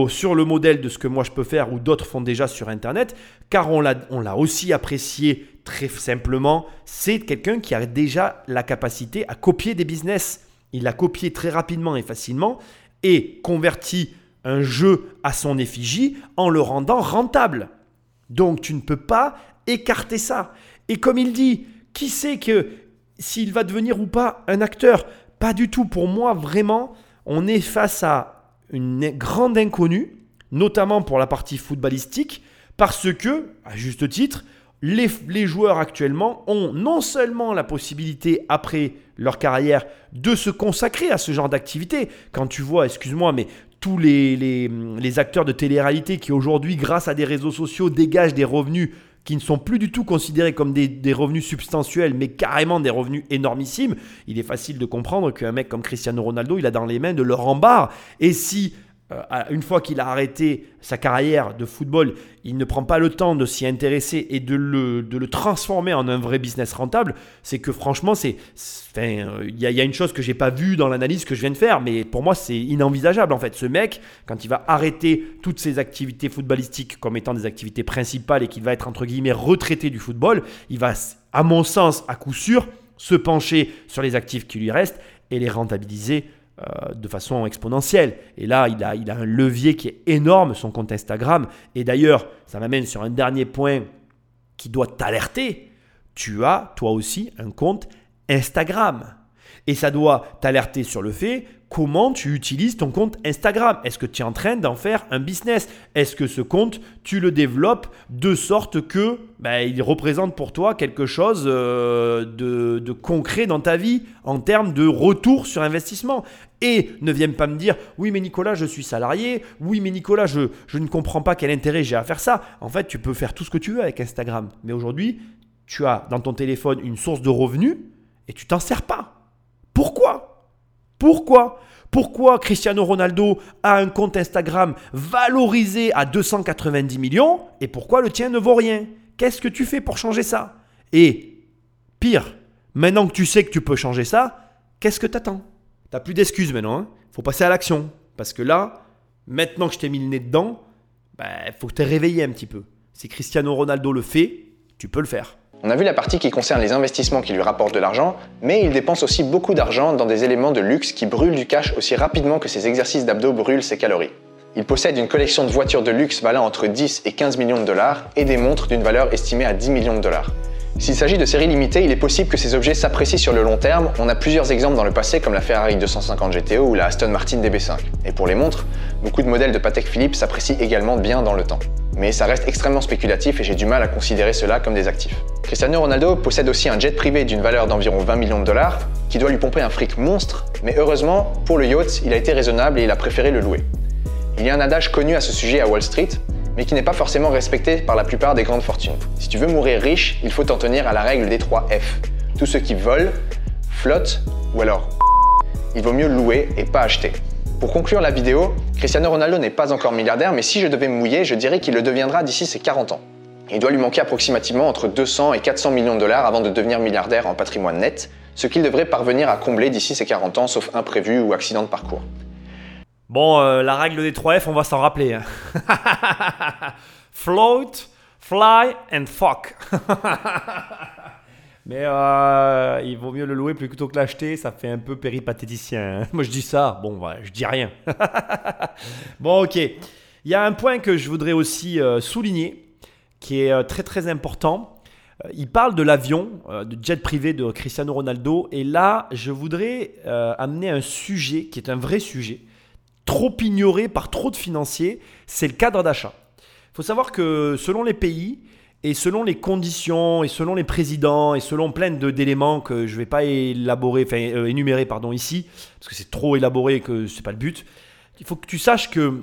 sur le modèle de ce que moi je peux faire ou d'autres font déjà sur Internet, car on l'a aussi apprécié très simplement, c'est quelqu'un qui a déjà la capacité à copier des business. Il l'a copié très rapidement et facilement et converti un jeu à son effigie en le rendant rentable. Donc tu ne peux pas écarter ça. Et comme il dit, qui sait que s'il va devenir ou pas un acteur? Pas du tout. Pour moi, vraiment, on est face à une grande inconnue, notamment pour la partie footballistique, parce que, à juste titre, les, joueurs actuellement ont non seulement la possibilité, après leur carrière, de se consacrer à ce genre d'activité. Quand tu vois, excuse-moi, mais tous les, acteurs de télé-réalité qui aujourd'hui, grâce à des réseaux sociaux, dégagent des revenus qui ne sont plus du tout considérés comme des, revenus substantiels, mais carrément des revenus énormissimes, il est facile de comprendre qu'un mec comme Cristiano Ronaldo, il a dans les mains de leur. Et si une fois qu'il a arrêté sa carrière de football, il ne prend pas le temps de s'y intéresser et de le, de le, transformer en un vrai business rentable, c'est que franchement, c'est, euh, il y, y, a une chose que j'ai pas vue dans l'analyse que je viens de faire, mais pour moi, c'est inenvisageable en fait. Ce mec, quand il va arrêter toutes ses activités footballistiques comme étant des activités principales et qu'il va être entre guillemets retraité du football, il va, à mon sens, à coup sûr, se pencher sur les actifs qui lui restent et les rentabiliser euh, de façon exponentielle. Et là, il a, il a un levier qui est énorme, son compte Instagram. Et d'ailleurs, ça m'amène sur un dernier point qui doit t'alerter. Tu as, toi aussi, un compte Instagram. Et ça doit t'alerter sur le fait comment tu utilises ton compte Instagram? Est-ce que tu es en train d'en faire un business? Est-ce que ce compte, tu le développes de sorte que ben, il représente pour toi quelque chose euh, de, concret dans ta vie en termes de retour sur investissement? Et ne viens pas me dire oui mais Nicolas je suis salarié, oui mais Nicolas je, je ne comprends pas quel intérêt j'ai à faire ça. En fait tu peux faire tout ce que tu veux avec Instagram. Mais aujourd'hui tu as dans ton téléphone une source de revenus et tu t'en sers pas. Pourquoi? Pourquoi? Pourquoi Cristiano Ronaldo a un compte Instagram valorisé à 290 millions et pourquoi le tien ne vaut rien? Qu'est-ce que tu fais pour changer ça? Et pire, maintenant que tu sais que tu peux changer ça, qu'est-ce que t'attends? T'as plus d'excuses maintenant. Hein faut passer à l'action. Parce que là, maintenant que je t'ai mis le nez dedans, il bah, faut que tu réveillé un petit peu. Si Cristiano Ronaldo le fait, tu peux le faire. On a vu la partie qui concerne les investissements qui lui rapportent de l'argent, mais il dépense aussi beaucoup d'argent dans des éléments de luxe qui brûlent du cash aussi rapidement que ses exercices d'abdos brûlent ses calories. Il possède une collection de voitures de luxe valant entre 10 et 15 millions de dollars et des montres d'une valeur estimée à 10 millions de dollars. S'il s'agit de séries limitées, il est possible que ces objets s'apprécient sur le long terme. On a plusieurs exemples dans le passé comme la Ferrari 250 GTO ou la Aston Martin DB5. Et pour les montres, beaucoup de modèles de Patek Philippe s'apprécient également bien dans le temps. Mais ça reste extrêmement spéculatif et j'ai du mal à considérer cela comme des actifs. Cristiano Ronaldo possède aussi un jet privé d'une valeur d'environ 20 millions de dollars qui doit lui pomper un fric monstre, mais heureusement, pour le yacht, il a été raisonnable et il a préféré le louer. Il y a un adage connu à ce sujet à Wall Street, mais qui n'est pas forcément respecté par la plupart des grandes fortunes. Si tu veux mourir riche, il faut t'en tenir à la règle des 3 F. Tout ce qui vole, flotte ou alors il vaut mieux louer et pas acheter. Pour conclure la vidéo, Cristiano Ronaldo n'est pas encore milliardaire, mais si je devais mouiller, je dirais qu'il le deviendra d'ici ses 40 ans. Il doit lui manquer approximativement entre 200 et 400 millions de dollars avant de devenir milliardaire en patrimoine net, ce qu'il devrait parvenir à combler d'ici ses 40 ans, sauf imprévu ou accident de parcours. Bon, euh, la règle des 3 F, on va s'en rappeler. Hein. (laughs) Float, fly and fuck. (laughs) Mais euh, il vaut mieux le louer plutôt que l'acheter, ça fait un peu péripatéticien. Hein. Moi je dis ça, bon, je dis rien. (laughs) bon, ok. Il y a un point que je voudrais aussi euh, souligner, qui est très très important. Il parle de l'avion, de jet privé de Cristiano Ronaldo, et là je voudrais amener un sujet qui est un vrai sujet trop ignoré par trop de financiers, c'est le cadre d'achat. Il faut savoir que selon les pays et selon les conditions et selon les présidents et selon plein d'éléments que je ne vais pas élaborer, euh, énumérer pardon, ici, parce que c'est trop élaboré et que ce n'est pas le but, il faut que tu saches que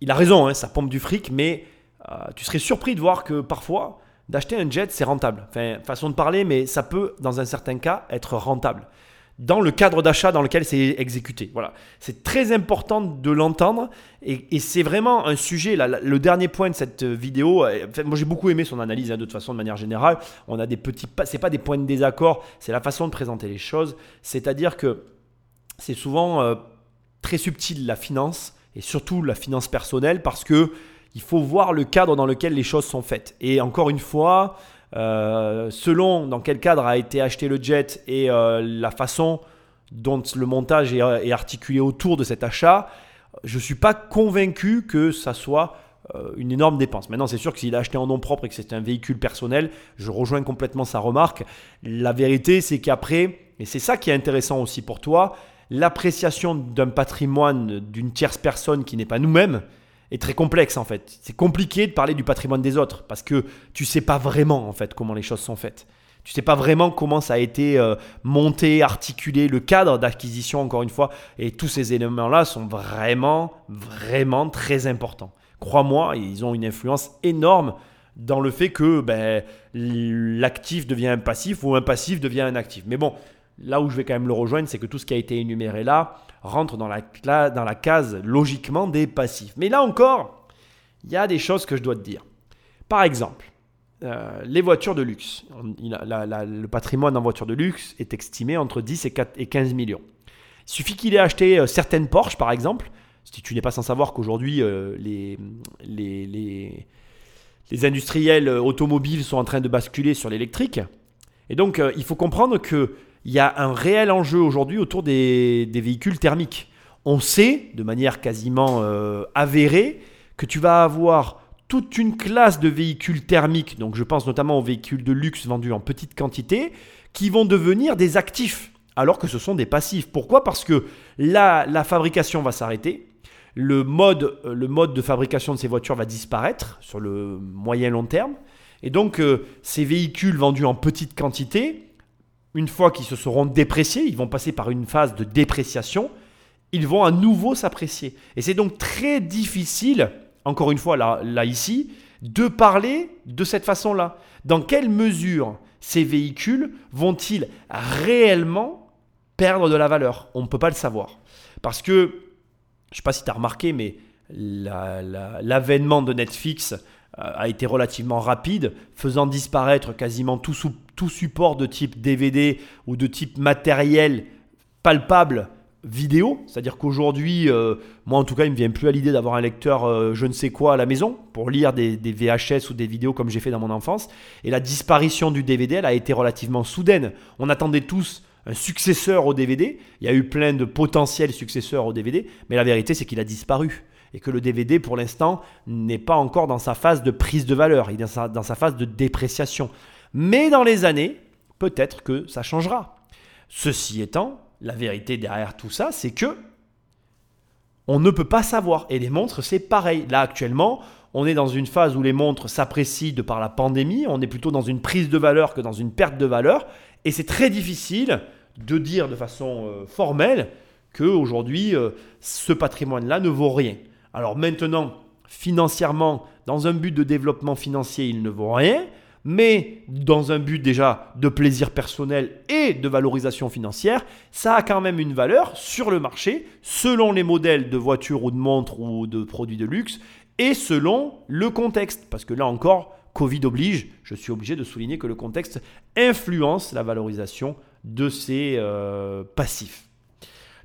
il a raison, hein, ça pompe du fric, mais euh, tu serais surpris de voir que parfois, d'acheter un jet, c'est rentable. Enfin, façon de parler, mais ça peut, dans un certain cas, être rentable dans le cadre d'achat dans lequel c'est exécuté. Voilà. C'est très important de l'entendre et, c'est vraiment un sujet, le dernier point de cette vidéo, euh, moi j'ai beaucoup aimé son analyse hein, de toute façon de manière générale, on a des petits, c'est pas des points de désaccord, c'est la façon de présenter les choses, c'est-à-dire que c'est souvent euh, très subtil la finance et surtout la finance personnelle parce que il faut voir le cadre dans lequel les choses sont faites. Et encore une fois, euh, selon dans quel cadre a été acheté le jet et euh, la façon dont le montage est, articulé autour de cet achat, je ne suis pas convaincu que ça soit euh, une énorme dépense. Maintenant, c'est sûr que s'il a acheté en nom propre et que c'est un véhicule personnel, je rejoins complètement sa remarque. La vérité, c'est qu'après, et c'est ça qui est intéressant aussi pour toi, l'appréciation d'un patrimoine d'une tierce personne qui n'est pas nous-mêmes, est très complexe en fait. C'est compliqué de parler du patrimoine des autres parce que tu sais pas vraiment en fait comment les choses sont faites. Tu sais pas vraiment comment ça a été euh, monté, articulé, le cadre d'acquisition encore une fois. Et tous ces éléments-là sont vraiment, vraiment très importants. Crois-moi, ils ont une influence énorme dans le fait que ben, l'actif devient un passif ou un passif devient un actif. Mais bon, là où je vais quand même le rejoindre, c'est que tout ce qui a été énuméré là, rentre dans la, dans la case logiquement des passifs. Mais là encore, il y a des choses que je dois te dire. Par exemple, euh, les voitures de luxe. le patrimoine en voitures de luxe est estimé entre 10 et, 4, et 15 millions. Il suffit qu'il ait acheté euh, certaines Porsche, par exemple. Si tu n'es pas sans savoir qu'aujourd'hui, euh, les, les, les, industriels automobiles sont en train de basculer sur l'électrique. Et donc, il faut comprendre que il y a un réel enjeu aujourd'hui autour des, véhicules thermiques. On sait, de manière quasiment euh, avérée, que tu vas avoir toute une classe de véhicules thermiques, donc je pense notamment aux véhicules de luxe vendus en petite quantité, qui vont devenir des actifs, alors que ce sont des passifs. Pourquoi? Parce que là, la fabrication va s'arrêter, le mode, de fabrication de ces voitures va disparaître sur le moyen long terme, et donc euh, ces véhicules vendus en petite quantité, une fois qu'ils se seront dépréciés, ils vont passer par une phase de dépréciation, ils vont à nouveau s'apprécier. Et c'est donc très difficile, encore une fois là, ici, de parler de cette façon-là. Dans quelle mesure ces véhicules vont-ils réellement perdre de la valeur? On ne peut pas le savoir. Parce que, je ne sais pas si tu as remarqué, mais l'avènement de Netflix euh, a été relativement rapide, faisant disparaître quasiment tout, tout support de type DVD ou de type matériel palpable vidéo, c'est-à-dire qu'aujourd'hui, euh, moi en tout cas, il me vient plus à l'idée d'avoir un lecteur euh, je ne sais quoi à la maison pour lire des, VHS ou des vidéos comme j'ai fait dans mon enfance. Et la disparition du DVD, elle a été relativement soudaine. On attendait tous un successeur au DVD. Il y a eu plein de potentiels successeurs au DVD, mais la vérité c'est qu'il a disparu. Et que le DVD, pour l'instant, n'est pas encore dans sa phase de prise de valeur, il est dans sa phase de dépréciation. Mais dans les années, peut-être que ça changera. Ceci étant, la vérité derrière tout ça, c'est que on ne peut pas savoir. Et les montres, c'est pareil. Là, actuellement, on est dans une phase où les montres s'apprécient de par la pandémie. On est plutôt dans une prise de valeur que dans une perte de valeur. Et c'est très difficile de dire de façon euh, formelle qu'aujourd'hui, euh, ce patrimoine-là ne vaut rien. Alors maintenant, financièrement, dans un but de développement financier, il ne vaut rien, mais dans un but déjà de plaisir personnel et de valorisation financière, ça a quand même une valeur sur le marché selon les modèles de voitures ou de montres ou de produits de luxe et selon le contexte. Parce que là encore, Covid oblige, je suis obligé de souligner que le contexte influence la valorisation de ces euh, passifs.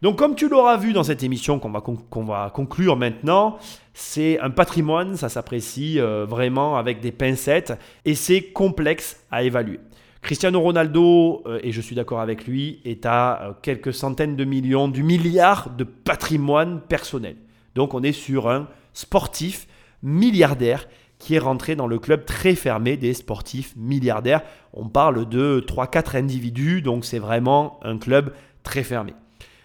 Donc comme tu l'auras vu dans cette émission qu'on va, conclure maintenant, c'est un patrimoine, ça s'apprécie euh, vraiment avec des pincettes et c'est complexe à évaluer. Cristiano Ronaldo, euh, et je suis d'accord avec lui, est à euh, quelques centaines de millions, du milliard de patrimoine personnel. Donc on est sur un sportif milliardaire qui est rentré dans le club très fermé des sportifs milliardaires. On parle de 3-4 individus, donc c'est vraiment un club très fermé.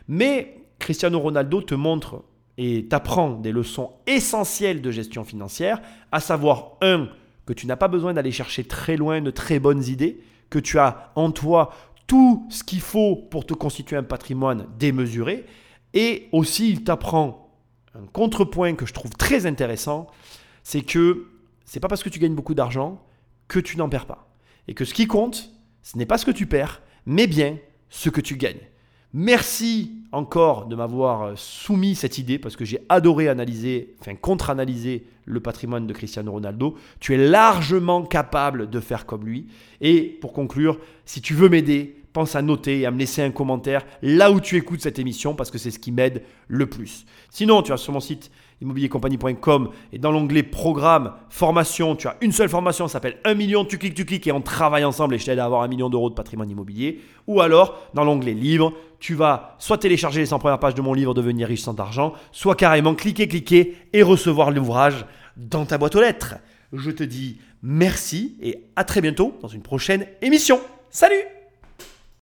Mais Cristiano Ronaldo te montre et t'apprend des leçons essentielles de gestion financière, à savoir, un, que tu n'as pas besoin d'aller chercher très loin de très bonnes idées, que tu as en toi tout ce qu'il faut pour te constituer un patrimoine démesuré, et aussi il t'apprend un contrepoint que je trouve très intéressant, c'est que c'est pas parce que tu gagnes beaucoup d'argent que tu n'en perds pas. Et que ce qui compte, ce n'est pas ce que tu perds, mais bien ce que tu gagnes. Merci encore de m'avoir euh, soumis cette idée parce que j'ai adoré analyser, enfin contre-analyser le patrimoine de Cristiano Ronaldo. Tu es largement capable de faire comme lui. Et pour conclure, si tu veux m'aider, pense à noter et à me laisser un commentaire là où tu écoutes cette émission parce que c'est ce qui m'aide le plus. Sinon, tu as sur mon site immobiliercompagnie.com et dans l'onglet programme, formation, tu as une seule formation, ça s'appelle 1 million, tu cliques, tu cliques et on travaille ensemble et je t'aide à avoir un million d'euros de patrimoine immobilier. Ou alors, dans l'onglet livre, tu vas soit télécharger les 100 premières pages de mon livre Devenir riche sans argent, soit carrément cliquer, cliquer et recevoir l'ouvrage dans ta boîte aux lettres. Je te dis merci et à très bientôt dans une prochaine émission. Salut